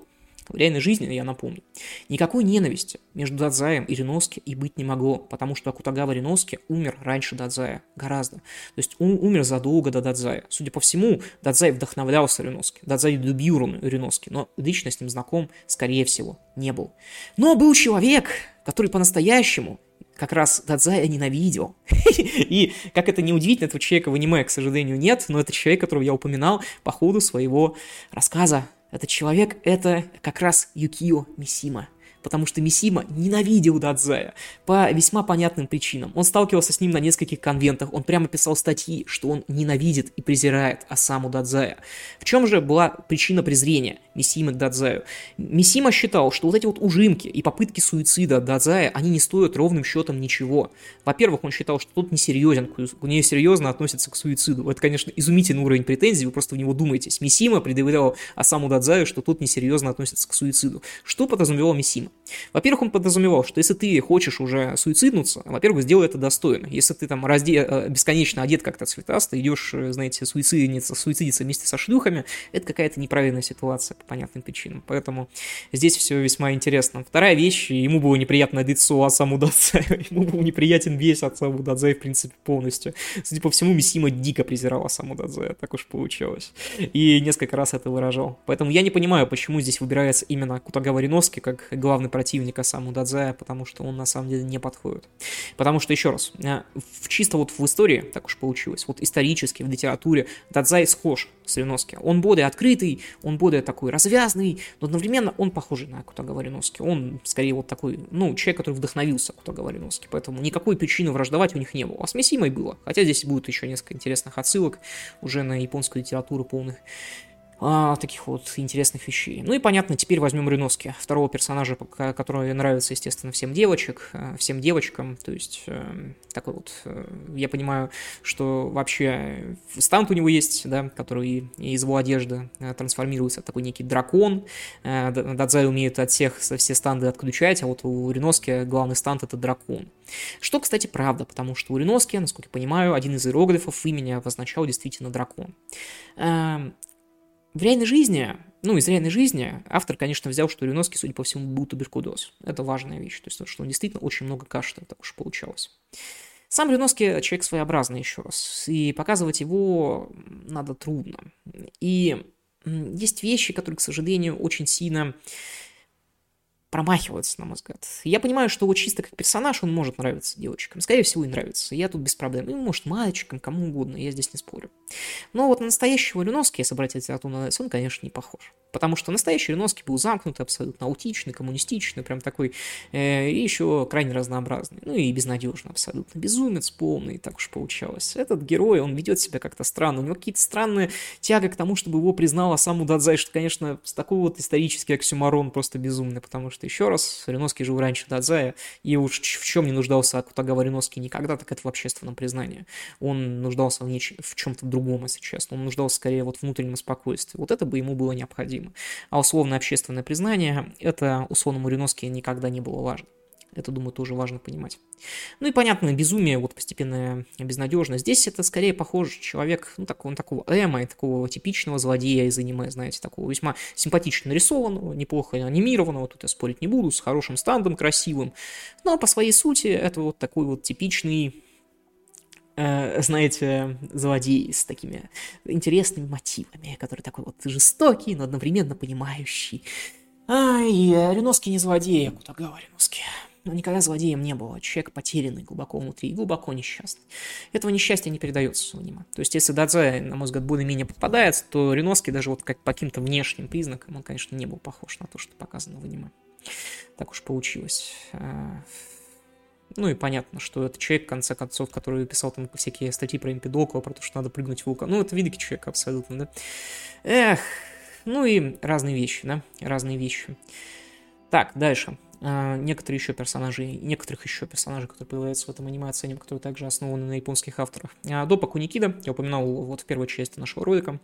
в реальной жизни, я напомню, никакой ненависти между Дадзаем и Риноски и быть не могло, потому что Акутагава Риноски умер раньше Дадзая, гораздо. То есть он умер задолго до Дадзая. Судя по всему, Дадзай вдохновлялся Риноски, Дадзай любил Риноски, но лично с ним знаком, скорее всего, не был. Но был человек, который по-настоящему как раз Дадзая ненавидел. И, как это неудивительно, этого человека в аниме, к сожалению, нет, но это человек, которого я упоминал по ходу своего рассказа этот человек — это как раз Юкио Мисима. Потому что Мисима ненавидел Дадзая по весьма понятным причинам. Он сталкивался с ним на нескольких конвентах, он прямо писал статьи, что он ненавидит и презирает Асаму Дадзая. В чем же была причина презрения Мисимы к Дадзаю? Мисима считал, что вот эти вот ужимки и попытки суицида Дадзая, они не стоят ровным счетом ничего. Во-первых, он считал, что тот несерьезен, несерьезно относится к суициду. Это, конечно, изумительный уровень претензий, вы просто в него думаетесь. Мисима предъявлял Асаму Дадзаю, что тот несерьезно относится к суициду. Что подразумевал Мисима? Во-первых, он подразумевал, что если ты хочешь уже суициднуться, во-первых, сделай это достойно. Если ты там разде... Э, бесконечно одет как-то цветасто, идешь, э, знаете, суицидиться, суицидиться вместе со шлюхами, это какая-то неправильная ситуация по понятным причинам. Поэтому здесь все весьма интересно. Вторая вещь, ему было неприятно лицо Асаму Дадзаю, ему был неприятен весь Асаму Дадзаю, в принципе, полностью. Судя по всему, Мисима дико презирал Асаму Дадзаю, так уж получилось. И несколько раз это выражал. Поэтому я не понимаю, почему здесь выбирается именно Кутагава Риноски как главный противник Асаму Дадзая, потому что он на самом деле не подходит. Потому что, еще раз, э, в, чисто вот в истории, так уж получилось, вот исторически, в литературе, Дадзай схож с Риноски. Он более открытый, он более такой развязный, но одновременно он похожий на Кутагава Риноски. Он скорее вот такой, ну, человек, который вдохновился Кутагава Риноски, поэтому никакой причины враждовать у них не было. А с Мисимой было, хотя здесь будет еще несколько интересных отсылок уже на японскую литературу полных а, таких вот интересных вещей. Ну и понятно, теперь возьмем Реноски, второго персонажа, который нравится, естественно, всем девочек, э, всем девочкам, то есть э, такой вот, э, я понимаю, что вообще стант у него есть, да, который из его одежды трансформируется, такой некий дракон, Дадзай умеет от всех все станды отключать, а вот у Реноски главный стант это дракон. Что, кстати, правда, потому что у Реноски, насколько я понимаю, один из иероглифов имени обозначал действительно дракон. В реальной жизни, ну, из реальной жизни автор, конечно, взял, что у Риноски, судя по всему, был туберкулез. Это важная вещь, то есть, что он действительно очень много кашля, так уж получалось. Сам Риноски человек своеобразный еще раз, и показывать его надо трудно. И есть вещи, которые, к сожалению, очень сильно промахивается, на мой взгляд. Я понимаю, что вот чисто как персонаж он может нравиться девочкам. Скорее всего, и нравится. Я тут без проблем. И может мальчикам, кому угодно, я здесь не спорю. Но вот на настоящего Люновски, если брать литературу на он, конечно, не похож. Потому что настоящий Люновский был замкнутый, абсолютно аутичный, коммунистичный, прям такой, э, и еще крайне разнообразный. Ну и безнадежный абсолютно. Безумец полный, так уж получалось. Этот герой, он ведет себя как-то странно. У него какие-то странные тяга к тому, чтобы его признала сам Удадзай, что, конечно, такой вот исторический оксюмарон просто безумный, потому что, еще раз, Риновский жил раньше Дадзая, и уж в чем не нуждался Акутагава Риновский никогда, так это в общественном признании. Он нуждался в, неч- в чем-то другом, если честно. Он нуждался скорее вот в внутреннем спокойствии. Вот это бы ему было необходимо. А условное общественное признание, это условному Риновски никогда не было важно. Это, думаю, тоже важно понимать. Ну и понятно, безумие, вот постепенная безнадежность. Здесь это скорее похож человек, ну, такого, такого эма, такого типичного злодея из аниме, знаете, такого весьма симпатично нарисованного, неплохо анимированного, тут я спорить не буду, с хорошим стандом, красивым. Но по своей сути это вот такой вот типичный э, знаете, злодей с такими интересными мотивами, который такой вот жестокий, но одновременно понимающий. Ай, Рюноски не злодей, а Кутагава Рюноски но никогда злодеем не был, а человек потерянный глубоко внутри, глубоко несчастный. Этого несчастья не передается в аниме. То есть, если Дадзе, на мой взгляд, более-менее попадается, то Риноски даже вот как по каким-то внешним признакам, он, конечно, не был похож на то, что показано в аниме. Так уж получилось. А, ну и понятно, что это человек, в конце концов, который писал там всякие статьи про Эмпидокла, про то, что надо прыгнуть в вулкан. Ну, это великий человек абсолютно, да. Эх, ну и разные вещи, да, разные вещи. Так, дальше. А, некоторые еще персонажи, некоторых еще персонажей, которые появляются в этом аниме, оценим, которые также основаны на японских авторах. А, Допа Куникида, я упоминал вот в первой части нашего ролика.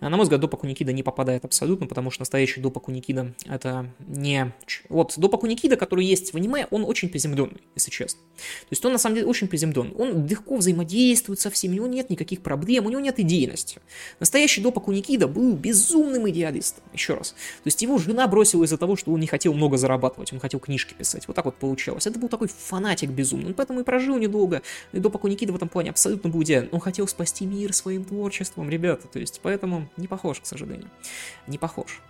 А, на мой взгляд, Допа Куникида не попадает абсолютно, потому что настоящий Допа Куникида это не... Вот Допа Куникида, который есть в аниме, он очень приземленный, если честно. То есть он на самом деле очень приземленный. Он легко взаимодействует со всеми, у него нет никаких проблем, у него нет идейности. Настоящий Допа Куникида был безумным идеалистом, еще раз. То есть его жена бросила из-за того, что он не хотел много зарабатывать, он хотел хотел книжки писать. Вот так вот получалось. Это был такой фанатик безумный. Он поэтому и прожил недолго. И до Никита в этом плане абсолютно был идеален. Он хотел спасти мир своим творчеством, ребята. То есть, поэтому не похож, к сожалению. Не похож.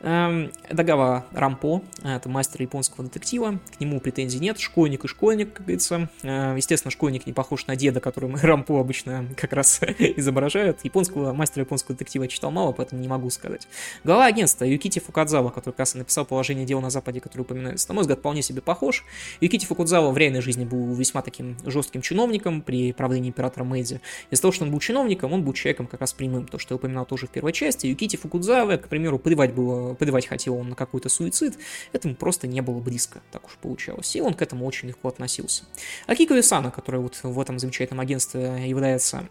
Эм, Дагава Рампо, это мастер японского детектива, к нему претензий нет, школьник и школьник, как говорится. Э, естественно, школьник не похож на деда, которым Рампо обычно как раз изображают. Японского, мастера японского детектива читал мало, поэтому не могу сказать. Глава агентства Юкити Фукадзава, который как раз написал положение дел на Западе, который упоминается, на мой взгляд, вполне себе похож. Юкити Фукадзава в реальной жизни был весьма таким жестким чиновником при правлении императора Мэйдзи. Из-за того, что он был чиновником, он был человеком как раз прямым, то, что я упоминал тоже в первой части. Юкити Фукудзава, к примеру, подавать, было, подавать хотел он на какой-то суицид, этому просто не было близко, так уж получалось. И он к этому очень легко относился. Акико Исана, который вот в этом замечательном агентстве является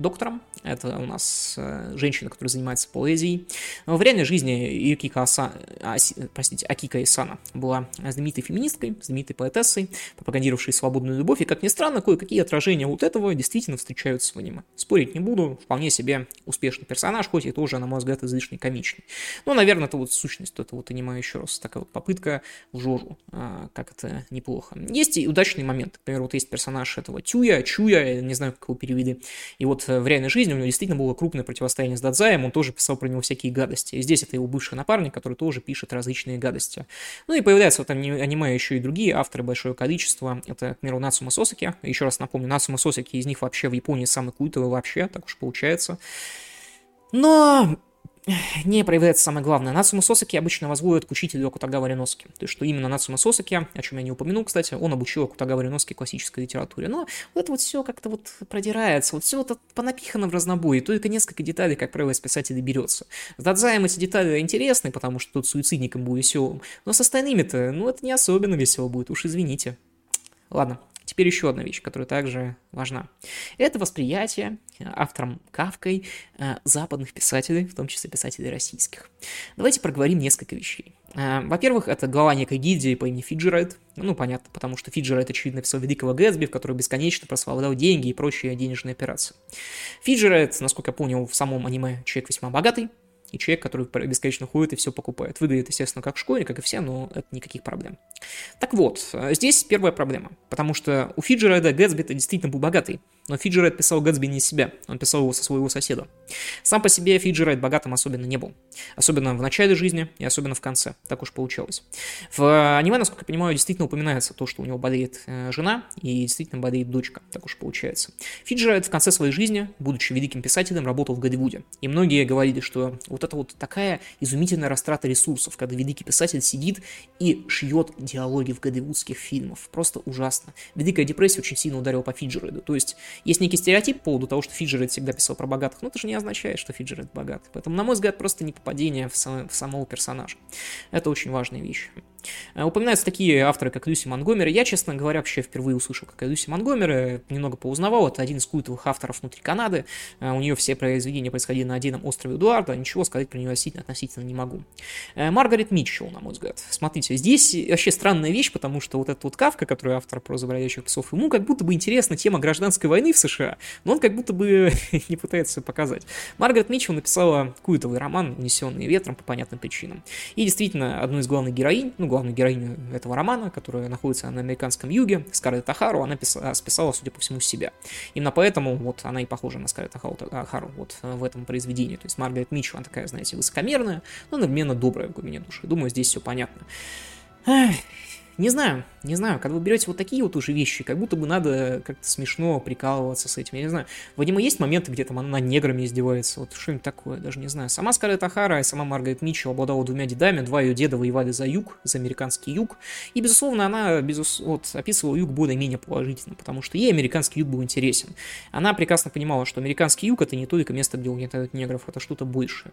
доктором. Это у нас э, женщина, которая занимается поэзией. В реальной жизни Юкика Аса, Аси, простите, Акика Исана была знаменитой феминисткой, знаменитой поэтессой, пропагандировавшей свободную любовь. И, как ни странно, кое-какие отражения вот этого действительно встречаются в аниме. Спорить не буду, вполне себе успешный персонаж, хоть и тоже, на мой взгляд, излишне комичный. Но, наверное, это вот сущность, это вот аниме еще раз, такая вот попытка в жожу, а, как это неплохо. Есть и удачные моменты. Например, вот есть персонаж этого Тюя, Чуя, не знаю, как его перевели. И вот в реальной жизни у него действительно было крупное противостояние с Дадзаем, он тоже писал про него всякие гадости. И здесь это его бывший напарник, который тоже пишет различные гадости. Ну и появляются в этом аниме еще и другие авторы, большое количество. Это, к примеру, Нацума Сосаки. Еще раз напомню, Нацума Сосаки из них вообще в Японии самый культовый вообще, так уж получается. Но не проявляется самое главное. Нацума Сосаки обычно возводят к учителю Акутагава Риноски. То есть, что именно Нацума Сосаки, о чем я не упомянул, кстати, он обучил Акутагава Риноски классической литературе. Но вот это вот все как-то вот продирается, вот все вот понапихано в разнобой, только несколько деталей, как правило, из писателей берется. С Дадзаем эти детали интересны, потому что тут суицидником был веселым, но с остальными-то, ну, это не особенно весело будет, уж извините. Ладно, Теперь еще одна вещь, которая также важна. Это восприятие э, автором Кавкой э, западных писателей, в том числе писателей российских. Давайте проговорим несколько вещей. Э, во-первых, это глава некой гильдии по имени Фиджерайт. Ну, понятно, потому что Фиджерайт, очевидно, написал Великого Гэтсби, в который бесконечно просвободил деньги и прочие денежные операции. Фиджерайт, насколько я понял, в самом аниме человек весьма богатый, и человек, который бесконечно ходит и все покупает. Выглядит, естественно, как школьник, как и все, но это никаких проблем. Так вот, э, здесь первая проблема, потому что у Фиджера Гэтсби действительно был богатый, но Фиджерайт писал Гэтсби не из себя, он писал его со своего соседа. Сам по себе Фиджерайт богатым особенно не был. Особенно в начале жизни и особенно в конце. Так уж получалось. В аниме, насколько я понимаю, действительно упоминается то, что у него болеет э, жена и действительно болеет дочка. Так уж получается. Фиджерайт в конце своей жизни, будучи великим писателем, работал в Голливуде. И многие говорили, что вот это вот такая изумительная растрата ресурсов, когда великий писатель сидит и шьет диалоги в голливудских фильмах. Просто ужасно. Великая депрессия очень сильно ударила по Фиджерайду. То есть есть некий стереотип по поводу того, что Фиджерет всегда писал про богатых, но это же не означает, что Фиджерет богат. Поэтому, на мой взгляд, просто не попадение в, сам, в самого персонажа. Это очень важная вещь. Э, упоминаются такие авторы, как Люси Монгомери. Я, честно говоря, вообще впервые услышал, как Люси Монгомери, немного поузнавал. Это один из культовых авторов внутри Канады. Э, у нее все произведения происходили на отдельном острове Эдуарда. Ничего сказать про нее относительно, не могу. Э, Маргарет Митчелл, на мой взгляд. Смотрите, здесь вообще странная вещь, потому что вот этот вот Кавка, который автор про заболевающих псов, ему как будто бы интересна тема гражданской войны в США, но он как будто бы не пытается показать. Маргарет Митчелл написала культовый роман, унесенный ветром по понятным причинам. И действительно, одну из главных героинь, ну, главную героиню этого романа, которая находится на американском юге, Скарлетт Ахару, она писала, списала, судя по всему, себя. Именно поэтому вот она и похожа на Скарлетт Ахару вот в этом произведении. То есть Маргарет Митчелл, она такая, знаете, высокомерная, но одновременно добрая в глубине души. Думаю, здесь все понятно. Не знаю, не знаю, когда вы берете вот такие вот уже вещи, как будто бы надо как-то смешно прикалываться с этим, я не знаю. В аниме есть моменты, где там она над неграми издевается, вот что-нибудь такое, даже не знаю. Сама Скарлетт Ахара и сама Маргарет Митчелл обладала двумя дедами, два ее деда воевали за юг, за американский юг, и, безусловно, она безус... вот, описывала юг более-менее положительно, потому что ей американский юг был интересен. Она прекрасно понимала, что американский юг это не только место, где угнетают негров, это что-то большее.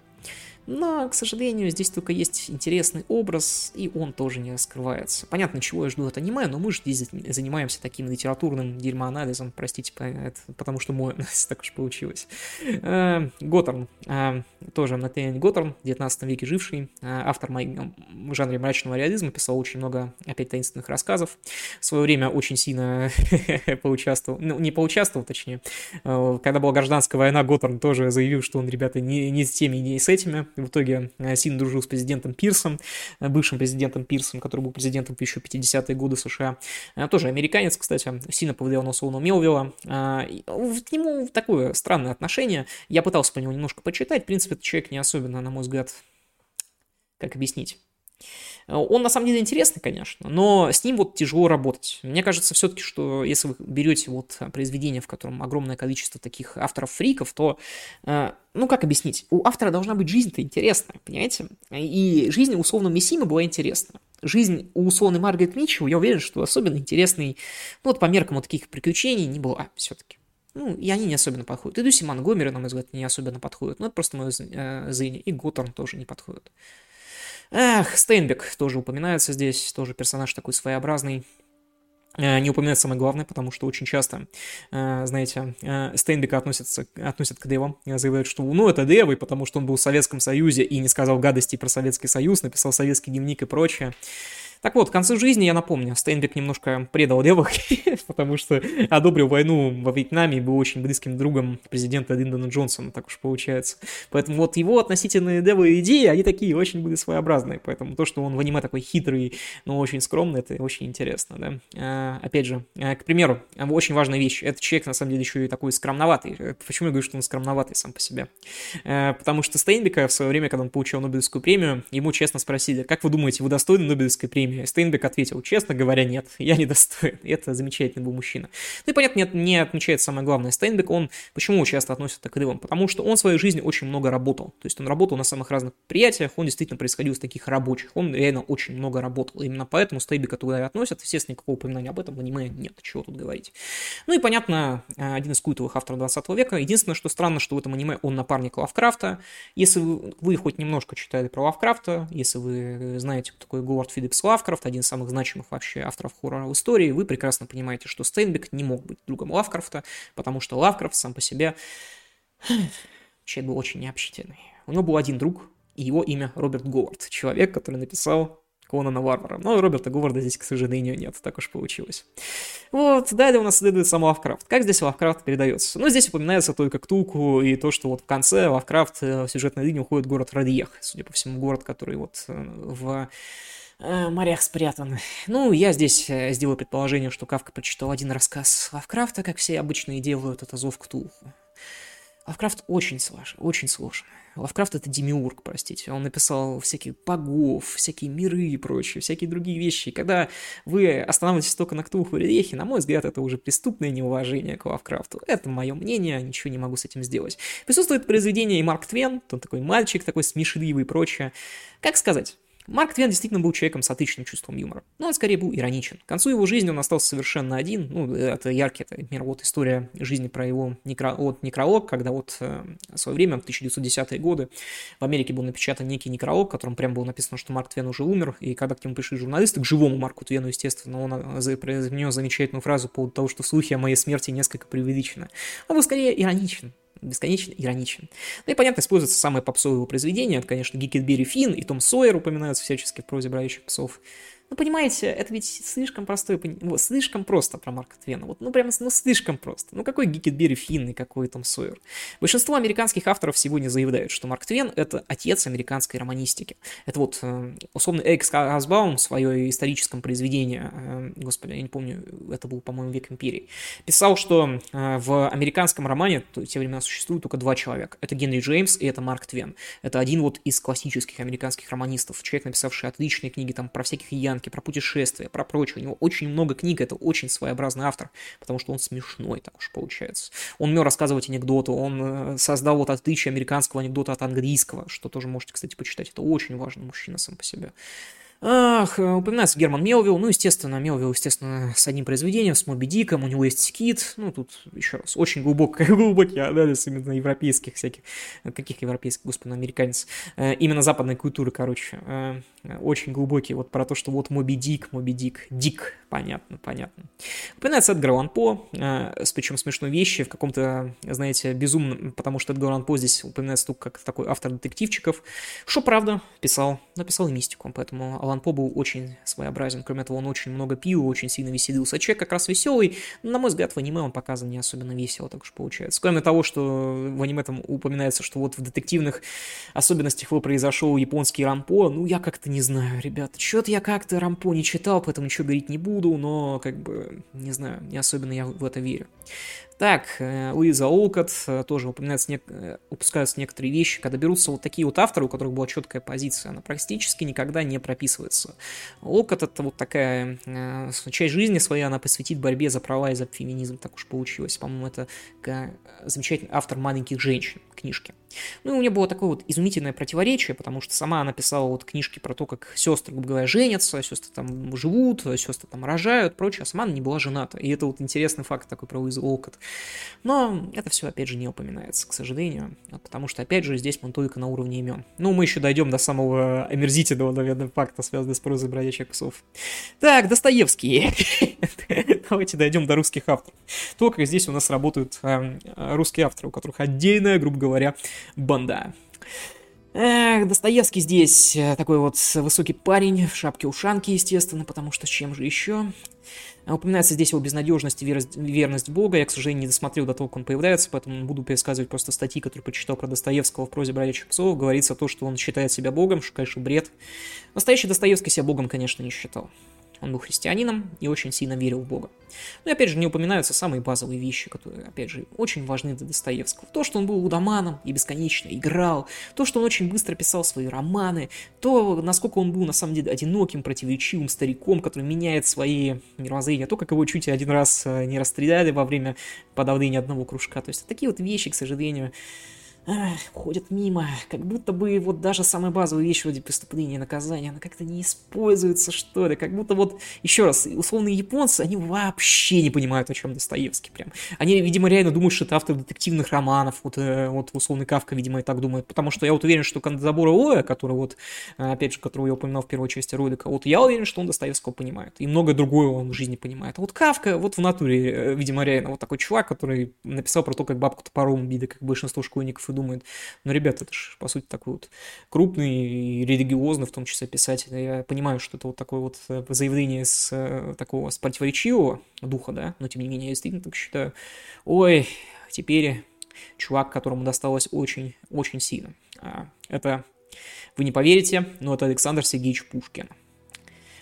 Но, к сожалению, здесь только есть интересный образ, и он тоже не раскрывается. Понятно, чего я жду от аниме, но мы же здесь занимаемся таким литературным дерьмоанализом, простите, потому что мой так уж получилось. Э, Готтерн, э, тоже Натаниэль Готтерн, в 19 веке живший, э, автор в жанре мрачного реализма, писал очень много, опять, таинственных рассказов. В свое время очень сильно поучаствовал, ну, не поучаствовал, точнее, когда была гражданская война, Готтерн тоже заявил, что он, ребята, не, не с теми, не с этими, в итоге э, Син дружил с президентом Пирсом, э, бывшим президентом Пирсом, который был президентом в еще 50-е годы США. Э, тоже американец, кстати, сильно повлиял на Соуна Мелвилла. К нему такое странное отношение. Я пытался по нему немножко почитать. В принципе, этот человек не особенно, на мой взгляд, Как объяснить? Он на самом деле интересный, конечно, но с ним вот тяжело работать. Мне кажется все-таки, что если вы берете вот произведение, в котором огромное количество таких авторов-фриков, то, э, ну как объяснить, у автора должна быть жизнь-то интересная, понимаете? И жизнь условно Миссимы была интересна. Жизнь у условной Маргарет Митчелл, я уверен, что особенно интересной, ну вот по меркам вот таких приключений не была все-таки. Ну, и они не особенно подходят. И Дуси Монгомери, на мой взгляд, не особенно подходят. Но это просто мое э, зрение. И Готтерн тоже не подходит. Эх, Стейнбек тоже упоминается здесь, тоже персонаж такой своеобразный. Э, не упоминать самое главное, потому что очень часто, э, знаете, э, Стейнбека относятся, относят к девам, заявляют, что ну это девы, потому что он был в Советском Союзе и не сказал гадости про Советский Союз, написал советский дневник и прочее. Так вот, к концу жизни, я напомню, Стейнбек немножко предал левых, потому что одобрил войну во Вьетнаме и был очень близким другом президента Линдона Джонсона, так уж получается. Поэтому вот его относительные девы идеи, они такие очень были своеобразные. Поэтому то, что он в аниме такой хитрый, но очень скромный, это очень интересно, да. А, опять же, а, к примеру, очень важная вещь. Этот человек, на самом деле, еще и такой скромноватый. Э, почему я говорю, что он скромноватый сам по себе? А, потому что Стейнбека в свое время, когда он получил Нобелевскую премию, ему честно спросили, как вы думаете, вы достойны Нобелевской премии? Премию. Стейнбек ответил, честно говоря, нет, я не достоин. Это замечательный был мужчина. Ну и, понятно, не, не отмечает самое главное. Стейнбек, он почему часто относится к левым? Потому что он в своей жизни очень много работал. То есть он работал на самых разных предприятиях, он действительно происходил из таких рабочих. Он реально очень много работал. Именно поэтому Стейнбека туда и относят. Естественно, никакого упоминания об этом в аниме нет. Чего тут говорить. Ну и, понятно, один из культовых авторов 20 века. Единственное, что странно, что в этом аниме он напарник Лавкрафта. Если вы, хоть немножко читали про Лавкрафта, если вы знаете, кто такой Говард Филлипс Лавкрафт, Лавкрафт, один из самых значимых вообще авторов хоррора в истории, вы прекрасно понимаете, что Стейнбек не мог быть другом Лавкрафта, потому что Лавкрафт сам по себе человек был очень необщительный. У него был один друг, и его имя Роберт Говард, человек, который написал Конана Варвара. Но Роберта Говарда здесь, к сожалению, нет, так уж получилось. Вот, далее у нас следует сам Лавкрафт. Как здесь Лавкрафт передается? Ну, здесь упоминается только Ктулху и то, что вот в конце Лавкрафт э, в сюжетной линии уходит в город Р'льех, судя по всему, город, который вот э, в морях спрятан. Ну, я здесь э, сделаю предположение, что Кафка прочитал один рассказ Лавкрафта, как все обычно и делают, это «Зов Ктулху». Лавкрафт очень сложен, очень сложен. Лавкрафт это демиург, простите. Он написал всяких богов, всякие миры и прочее, всякие другие вещи. И когда вы останавливаетесь только на Ктулху и Рехе, на мой взгляд, это уже преступное неуважение к Лавкрафту. Это мое мнение, ничего не могу с этим сделать. Присутствует произведение и Марк Твен, он такой мальчик, такой смешливый и прочее. Как сказать? Марк Твен действительно был человеком с отличным чувством юмора, но он скорее был ироничен. К концу его жизни он остался совершенно один, ну, это яркий, это, например, вот история жизни про его некро... вот, некролог, когда вот э, в свое время, в 1910-е годы, в Америке был напечатан некий некролог, в котором прям было написано, что Марк Твен уже умер, и когда к нему пришли журналисты, к живому Марку Твену, естественно, он э, произнес замечательную фразу по поводу того, что слухи о моей смерти несколько преувеличены. Он был скорее ироничен, бесконечно ироничен. Ну и, понятно, используются самые попсовые его произведения. Это, конечно, Гекльберри Финн и Том Сойер упоминаются всячески в прозе бродячих псов. Ну, понимаете, это ведь слишком простой, ну, слишком просто про Марка Твена. Вот, ну, прямо, ну, слишком просто. Ну, какой Гекльберри Финн и какой Том Сойер? Большинство американских авторов сегодня заявляют, что Марк Твен — это отец американской романистики. Это вот, э, условно, Экс Асбаум в свое историческом произведении, э, господи, я не помню, это был, по-моему, «Век империи», писал, что э, в американском романе в те времена существует только два человека. Это Генри Джеймс и это Марк Твен. Это один вот из классических американских романистов, человек, написавший отличные книги там про всяких Ян гражданки, про путешествия, про прочее. У него очень много книг, это очень своеобразный автор, потому что он смешной, так уж получается. Он умел рассказывать анекдоты, он э, создал вот отличие американского анекдота от английского, что тоже можете, кстати, почитать. Это очень важный мужчина сам по себе. Ах, э, упоминается Герман Мелвилл, ну, естественно, Мелвилл, естественно, с одним произведением, с Моби Диком, у него есть скит, ну, тут, еще раз, очень глубокий, глубокий анализ именно европейских всяких, каких европейских, господи, американец, э, именно западной культуры, короче, очень глубокий, вот про то, что вот Моби Дик, Моби Дик, Дик, понятно, понятно. Упоминается Эдгар Аллан По, э, с причем смешной вещи, в каком-то, знаете, безумном, потому что Эдгар Аллан По здесь упоминается только как такой автор детективчиков, что правда, писал, написал и мистику, поэтому Алан По был очень своеобразен, кроме того, он очень много пил, очень сильно веселился, человек как раз веселый, но, на мой взгляд, в аниме он показан не особенно весело, так уж получается. Кроме того, что в аниме там упоминается, что вот в детективных особенностях его произошел японский рампо, ну, я как-то не знаю, ребят. Что-то я как-то Рампо не читал, поэтому ничего говорить не буду, но, как бы, не знаю, не особенно я в это верю. Так, э, Луиза Олкот э, тоже упоминается, нек... Э, упускаются некоторые вещи, когда берутся вот такие вот авторы, у которых была четкая позиция, она практически никогда не прописывается. Олкот это вот такая часть жизни своей, она посвятит борьбе за права и за феминизм, так уж получилось. По-моему, это замечательный автор «Маленьких женщин» книжки. Ну и у нее было такое вот изумительное противоречие, потому что сама она писала вот книжки про то, как сестры, грубо говоря, женятся, сестры там живут, сестры там рожают, прочее, а сама она не была жената. И это вот интересный факт такой про Луизу Олкот. Но это все, опять же, не упоминается, к сожалению, потому что, опять же, здесь мы только на уровне имен. Ну, мы еще дойдем до самого омерзительного, наверное, факта, связанного с прозой бродячих псов. Так, Достоевский. Давайте дойдем до русских авторов. Только здесь у нас работают э, русские авторы, у которых отдельная, грубо говоря, банда. Эх, Достоевский здесь э, такой вот высокий парень в шапке-ушанке, естественно, потому что с чем же еще? А упоминается здесь его безнадежность и верность Бога. Я, к сожалению, не досмотрел до того, как он появляется, поэтому буду пересказывать просто статьи, которые прочитал про Достоевского в прозе «Бродячих псов». Говорится то, что он считает себя Богом, что, конечно, бред. Настоящий Достоевский себя Богом, конечно, не считал. Он был христианином и очень сильно верил в Бога. Ну и опять же не упоминаются самые базовые вещи, которые, опять же, очень важны для Достоевского. То, что он был лудоманом и бесконечно играл, то, что он очень быстро писал свои романы, то, насколько он был на самом деле одиноким, противоречивым стариком, который меняет свои мировоззрения, то, как его чуть один раз э, не расстреляли во время подавления одного кружка. То есть такие вот вещи, к сожалению, ходят мимо, как будто бы вот даже самые базовые вещи вроде преступления и наказания, она как-то не используется, что ли, как будто вот, еще раз, условные японцы, они вообще не понимают, о чем Достоевский прям. Они, видимо, реально думают, что это автор детективных романов, вот, э, вот условный Кавка, видимо, и так думает, потому что я вот уверен, что Кандзабура Оя, который вот, э, опять же, которого я упоминал в первой части ролика, вот я уверен, что он Достоевского понимает, и многое другое он в жизни понимает. А вот Кавка, вот в натуре, э, видимо, реально вот такой чувак, который написал про то, как бабку топором убили, как большинство школьников и думает, ну, ребята, это же, по сути, такой вот крупный и религиозный, в том числе, писатель. Я понимаю, что это вот такое вот э, заявление с э, такого с противоречивого духа, да, но тем не менее, я действительно так считаю. Ой, теперь чувак, которому досталось очень-очень сильно. А, это, вы не поверите, но это Александр Сергеевич Пушкин.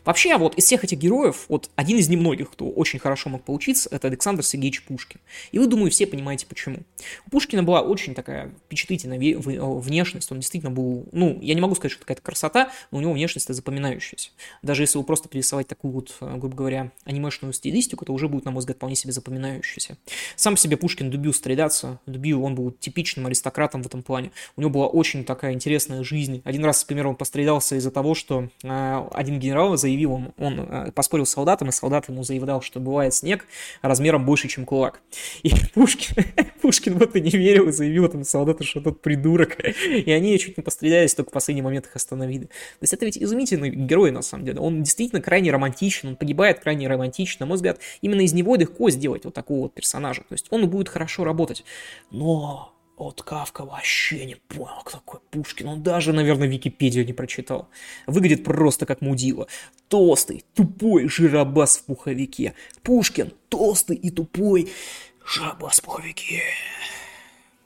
Вообще, вот из всех этих героев, вот один из немногих, кто очень хорошо мог поучиться, это Александр Сергеевич Пушкин. И вы, думаю, все понимаете, почему. У Пушкина была очень такая впечатлительная внешность, он действительно был, ну, я не могу сказать, что это какая-то красота, но у него внешность запоминающаяся. Даже если его просто перерисовать такую вот, э, грубо говоря, анимешную стилистику, то уже будет, на мой взгляд, вполне себе запоминающаяся. Сам себе Пушкин любил стреляться, любил, он был типичным аристократом в этом плане. У него была очень такая интересная жизнь. Один раз, например, он пострелялся из-за того, что э, один генерал заявил, заявил, он, он э, поспорил с солдатом, и солдат ему заявлял, что бывает снег размером больше, чем кулак. И Пушкин, Пушкин в это не верил и заявил этому солдату, что тот придурок. И они чуть не пострелялись, только в последний момент их остановили. То есть это ведь изумительный герой, на самом деле. Он действительно крайне романтичен, он погибает крайне романтично. На мой взгляд, именно из него легко сделать вот такого вот персонажа. То есть он будет хорошо работать. Но от Кавка вообще не понял, кто такой Пушкин. Он даже, наверное, Википедию не прочитал. Выглядит просто как мудила. Толстый, тупой жиробас в пуховике. Пушкин толстый и тупой жиробас в пуховике.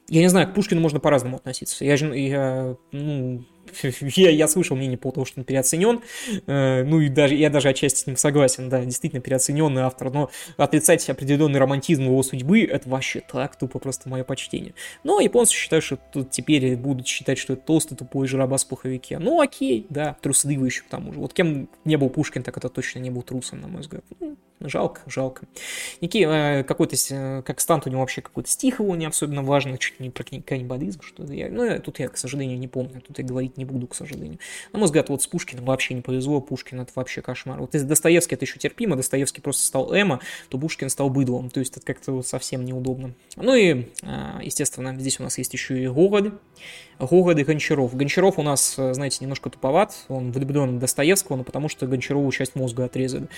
Я не знаю, к Пушкину можно по-разному относиться. Я, я ну, я, я слышал мнение по тому, что он переоценен, э, ну и даже я даже отчасти с ним согласен, да, действительно переоцененный автор, но отрицать определенный романтизм его судьбы, это вообще так тупо просто мое почтение. Но японцы считают, что тут теперь будут считать, что это толстый тупой жиробас в пуховике. Ну окей, да, трусливый еще к тому же. Вот кем не был Пушкин, так это точно не был трусом, на мой взгляд. Ну, жалко, жалко. Некий э, какой-то, э, как стант у него вообще какой-то стих его не особенно важно, чуть не про каннибализм, что-то. Я, ну, тут я, к сожалению, не помню, тут я говорить не буду, к сожалению. На мой взгляд, вот с Пушкиным вообще не повезло, Пушкин это вообще кошмар. Вот если Достоевский это еще терпимо, Достоевский просто стал Эма, то Пушкин стал быдлом, то есть это как-то вот совсем неудобно. Ну и, а, естественно, здесь у нас есть еще и Гоголь, Гоголь и Гончаров. Гончаров у нас, знаете, немножко туповат, он влюблен Достоевского, но потому что Гончарову часть мозга отрезали.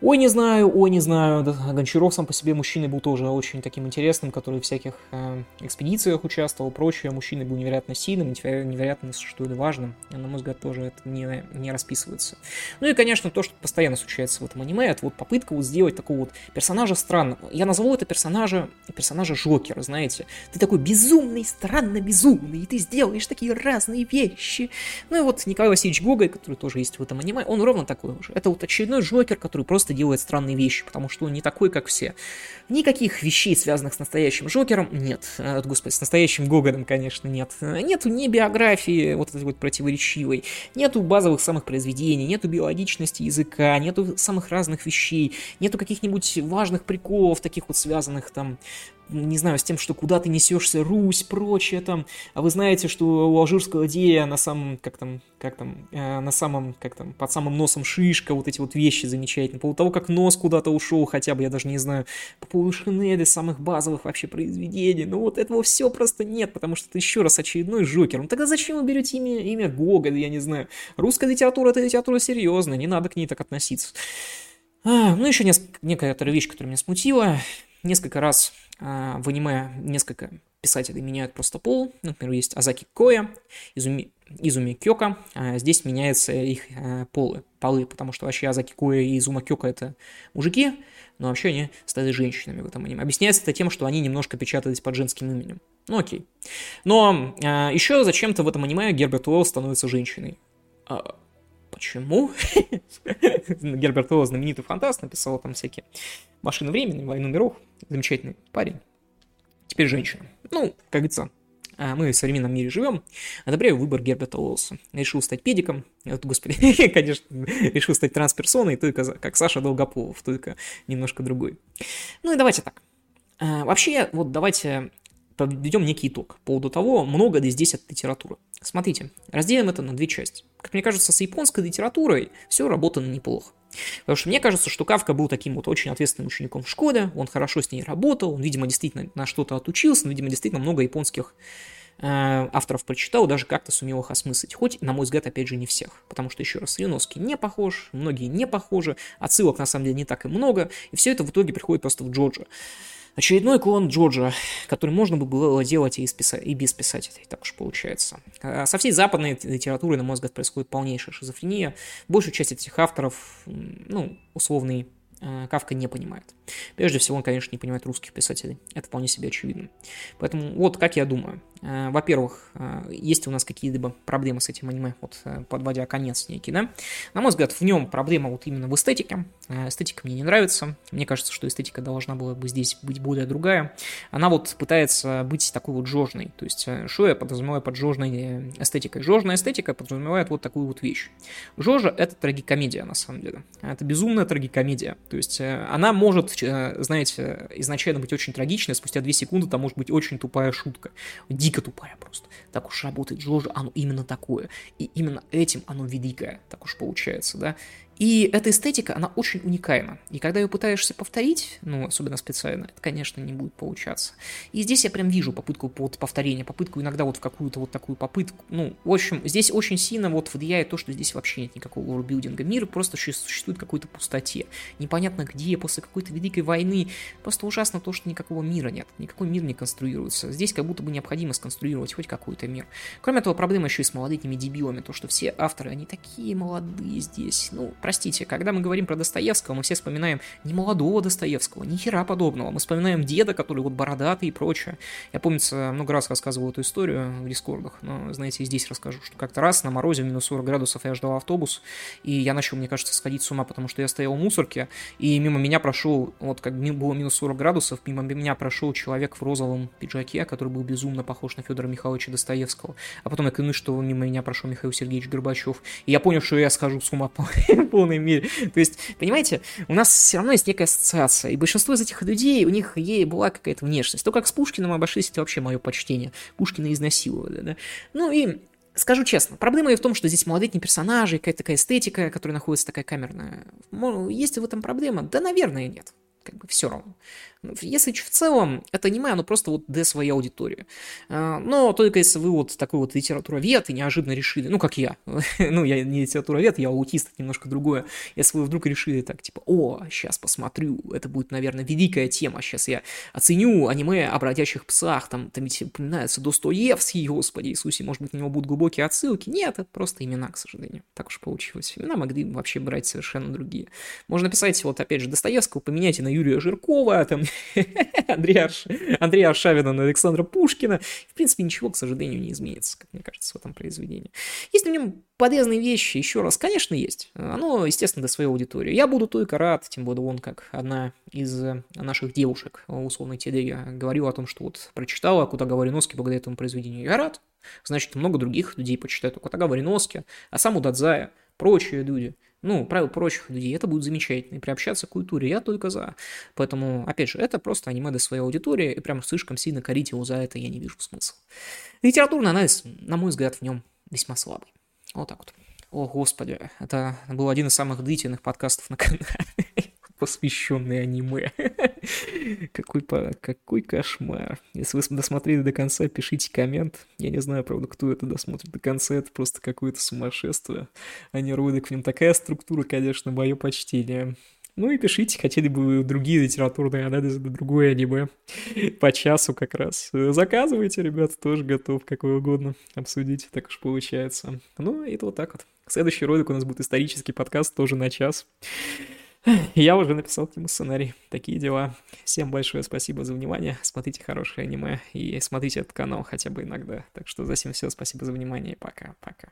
Ой, не знаю, ой, не знаю. Гончаров сам по себе мужчиной был тоже очень таким интересным, который в всяких э, экспедициях участвовал, прочее. Мужчина был невероятно сильным, невероятно, что ли, важным. И, на мой взгляд, тоже это не, не расписывается. Ну и, конечно, то, что постоянно случается в этом аниме, это вот попытка вот сделать такого вот персонажа странного. Я назову это персонажа, персонажа Жокера, знаете. Ты такой безумный, странно безумный, и ты сделаешь такие разные вещи. Ну и вот Николай Васильевич Гоголь, который тоже есть в этом аниме, он ровно такой же. Это вот очередной Жокер, который просто делает странные вещи, потому что он не такой, как все. Никаких вещей, связанных с настоящим Джокером, нет. Э, господи, с настоящим Гоганом, конечно, нет. Нету ни биографии вот этой вот противоречивой, нету базовых самых произведений, нету биологичности языка, нету самых разных вещей, нету каких-нибудь важных приколов, таких вот связанных там не знаю, с тем, что куда ты несешься, Русь, прочее там. А вы знаете, что у алжирского дея на самом, как там, как там, э, на самом, как там, под самым носом шишка, вот эти вот вещи замечательные. По поводу того, как нос куда-то ушел, хотя бы, я даже не знаю, по поводу Шинеды, самых базовых вообще произведений. Ну вот этого все просто нет, потому что это еще раз очередной Жокер. Ну тогда зачем вы берете имя, имя Гоголь, я не знаю. Русская литература это литература серьезная, не надо к ней так относиться. А, ну, еще несколько, некоторая вещь, которая меня смутила. Несколько раз в аниме несколько писателей меняют просто пол. Например, есть Азаки Коя, Изуми, Изуми Кёка. А здесь меняются их а, полы, полы, потому что вообще Азаки Коя и Изума Кёка это мужики, но вообще они стали женщинами в этом аниме. Объясняется это тем, что они немножко печатались под женским именем. Ну окей. Но а, еще зачем-то в этом аниме Герберт Уэлл становится женщиной. Почему? Герберт Уэлл знаменитый фантаст, написал там всякие машины времени, войну миров замечательный парень. Теперь женщина. Ну, как говорится, а, мы в современном мире живем. Одобряю выбор Герберта Уоллса. Решил стать педиком. Вот, господи, конечно, решил стать трансперсоной, только как Саша Долгополов, только немножко другой. Ну и давайте так. А, вообще, вот давайте подведем некий итог по поводу того, много ли здесь от литературы. Смотрите, разделим это на две части. Как мне кажется, с японской литературой все работано неплохо. Потому что мне кажется, что Кавка был таким вот очень ответственным учеником в школе, он хорошо с ней работал, он, видимо, действительно на что-то отучился, но, видимо, действительно много японских э, авторов прочитал, даже как-то сумел их осмыслить. Хоть, на мой взгляд, опять же, не всех. Потому что, еще раз, Юновский не похож, многие не похожи, отсылок, на самом деле, не так и много, и все это в итоге приходит просто в Джорджа. Очередной клон Джорджа, который можно было делать и, списа... и без писателей, так уж получается. А со всей западной литературой, на мой взгляд, происходит полнейшая шизофрения. Большую часть этих авторов, ну, условный Э, Кавка не понимает. Прежде всего, он, конечно, не понимает русских писателей. Это вполне себе очевидно. Поэтому вот как я думаю. Э, во-первых, э, есть у нас какие-либо проблемы с этим аниме, вот подводя конец некий, да? На мой взгляд, в нем проблема вот именно в эстетике. Эстетика мне не нравится. Мне кажется, что эстетика должна была бы здесь быть более другая. Она вот пытается быть такой вот жожной. То есть, что я подразумеваю под жожной эстетикой? Жожная эстетика подразумевает вот такую вот вещь. Жожа — это трагикомедия, на самом деле. Это безумная трагикомедия. То есть э, она может, э, знаете, изначально быть очень трагичной, спустя 2 секунды там может быть очень тупая шутка. Дико тупая просто. Так уж работает Джорджа, оно именно такое. И именно этим оно великое, так уж получается, да. И эта эстетика, она очень уникальна. И когда ее пытаешься повторить, ну, особенно специально, это, конечно, не будет получаться. И здесь я прям вижу попытку вот повторения, попытку иногда вот в какую-то вот такую попытку. Ну, в общем, здесь очень сильно вот влияет то, что здесь вообще нет никакого ворбилдинга. Мир просто существует какой-то пустоте. Непонятно где, после какой-то великой войны. Просто ужасно то, что никакого мира нет. Никакой мир не конструируется. Здесь как будто бы необходимо сконструировать хоть какой-то мир. Кроме этого, проблема еще и с молодыми дебилами. То, что все авторы, они такие молодые здесь. Ну, Простите, когда мы говорим про Достоевского, мы все вспоминаем не молодого Достоевского, ни хера подобного. Мы вспоминаем деда, который вот бородатый и прочее. Я, помнится, много раз рассказывал эту историю в дискордах, но, знаете, и здесь расскажу, что как-то раз на морозе в минус 40 градусов я ждал автобус, и я начал, мне кажется, сходить с ума, потому что я стоял в мусорке, и мимо меня прошел, вот как было минус 40 градусов, мимо меня прошел человек в розовом пиджаке, который был безумно похож на Федора Михайловича Достоевского. А потом я клянусь, что мимо меня прошел Михаил Сергеевич Горбачев. И я понял, что я схожу с ума полной мере. То есть, понимаете, у нас все равно есть некая ассоциация, и большинство из этих людей, у них ей была какая-то внешность. То, как с Пушкиным обошлись, это вообще мое почтение. Пушкина изнасиловали, да. Ну и Скажу честно, проблема и в том, что здесь молодетние персонажи, какая-то такая эстетика, которая находится такая камерная. Есть ли в этом проблема? Да, наверное, нет как бы все равно. Если в целом это аниме, оно просто вот для своей аудитории. А, но только если вы вот такой вот литературовед и неожиданно решили, ну, как я, ну, я не литературовед, я аутист, это немножко другое. Если вы вдруг решили так, типа, о, сейчас посмотрю, это будет, наверное, великая тема, сейчас я оценю аниме о бродячих псах, там, там ведь упоминается Достоевский, господи Иисусе, может быть, у него будут глубокие отсылки. Нет, это просто имена, к сожалению. Так уж получилось. Имена могли вообще брать совершенно другие. Можно писать, вот, опять же, Достоевского, поменяйте на Юрия Жиркова, там, Андрея, Арш... Андрея Аршавина на Александра Пушкина. В принципе, ничего, к сожалению, не изменится, как мне кажется, в этом произведении. Есть в нем полезные вещи, еще раз, конечно, есть. Оно, естественно, до своей аудитории. Я буду только рад, тем более он, как одна из наших девушек, условной телеги, говорил о том, что вот прочитала Кутага Вариноски благодаря этому произведению. Я рад. Значит, много других людей почитают Кутага Вариноски, а сам Удадзая, прочие люди – ну, правил прочих людей, это будет замечательно. И приобщаться к культуре я только за. Поэтому, опять же, это просто аниме для своей аудитории, и прям слишком сильно корить его за это я не вижу смысла. Литературный анализ, на мой взгляд, в нем весьма слабый. Вот так вот. О, господи, это был один из самых длительных подкастов на канале посвященный аниме. какой, какой кошмар. Если вы досмотрели до конца, пишите коммент. Я не знаю, правда, кто это досмотрит до конца. Это просто какое-то сумасшествие. А не ролик. В нем такая структура, конечно, мое почтение. Ну и пишите, хотели бы вы другие литературные анализы на другое аниме по часу как раз. Заказывайте, ребята, тоже готов, какой угодно обсудить, так уж получается. Ну, это вот так вот. Следующий ролик у нас будет исторический подкаст, тоже на час. Я уже написал к нему сценарий. Такие дела. Всем большое спасибо за внимание. Смотрите хорошее аниме и смотрите этот канал хотя бы иногда. Так что за всем все. Спасибо за внимание. Пока-пока.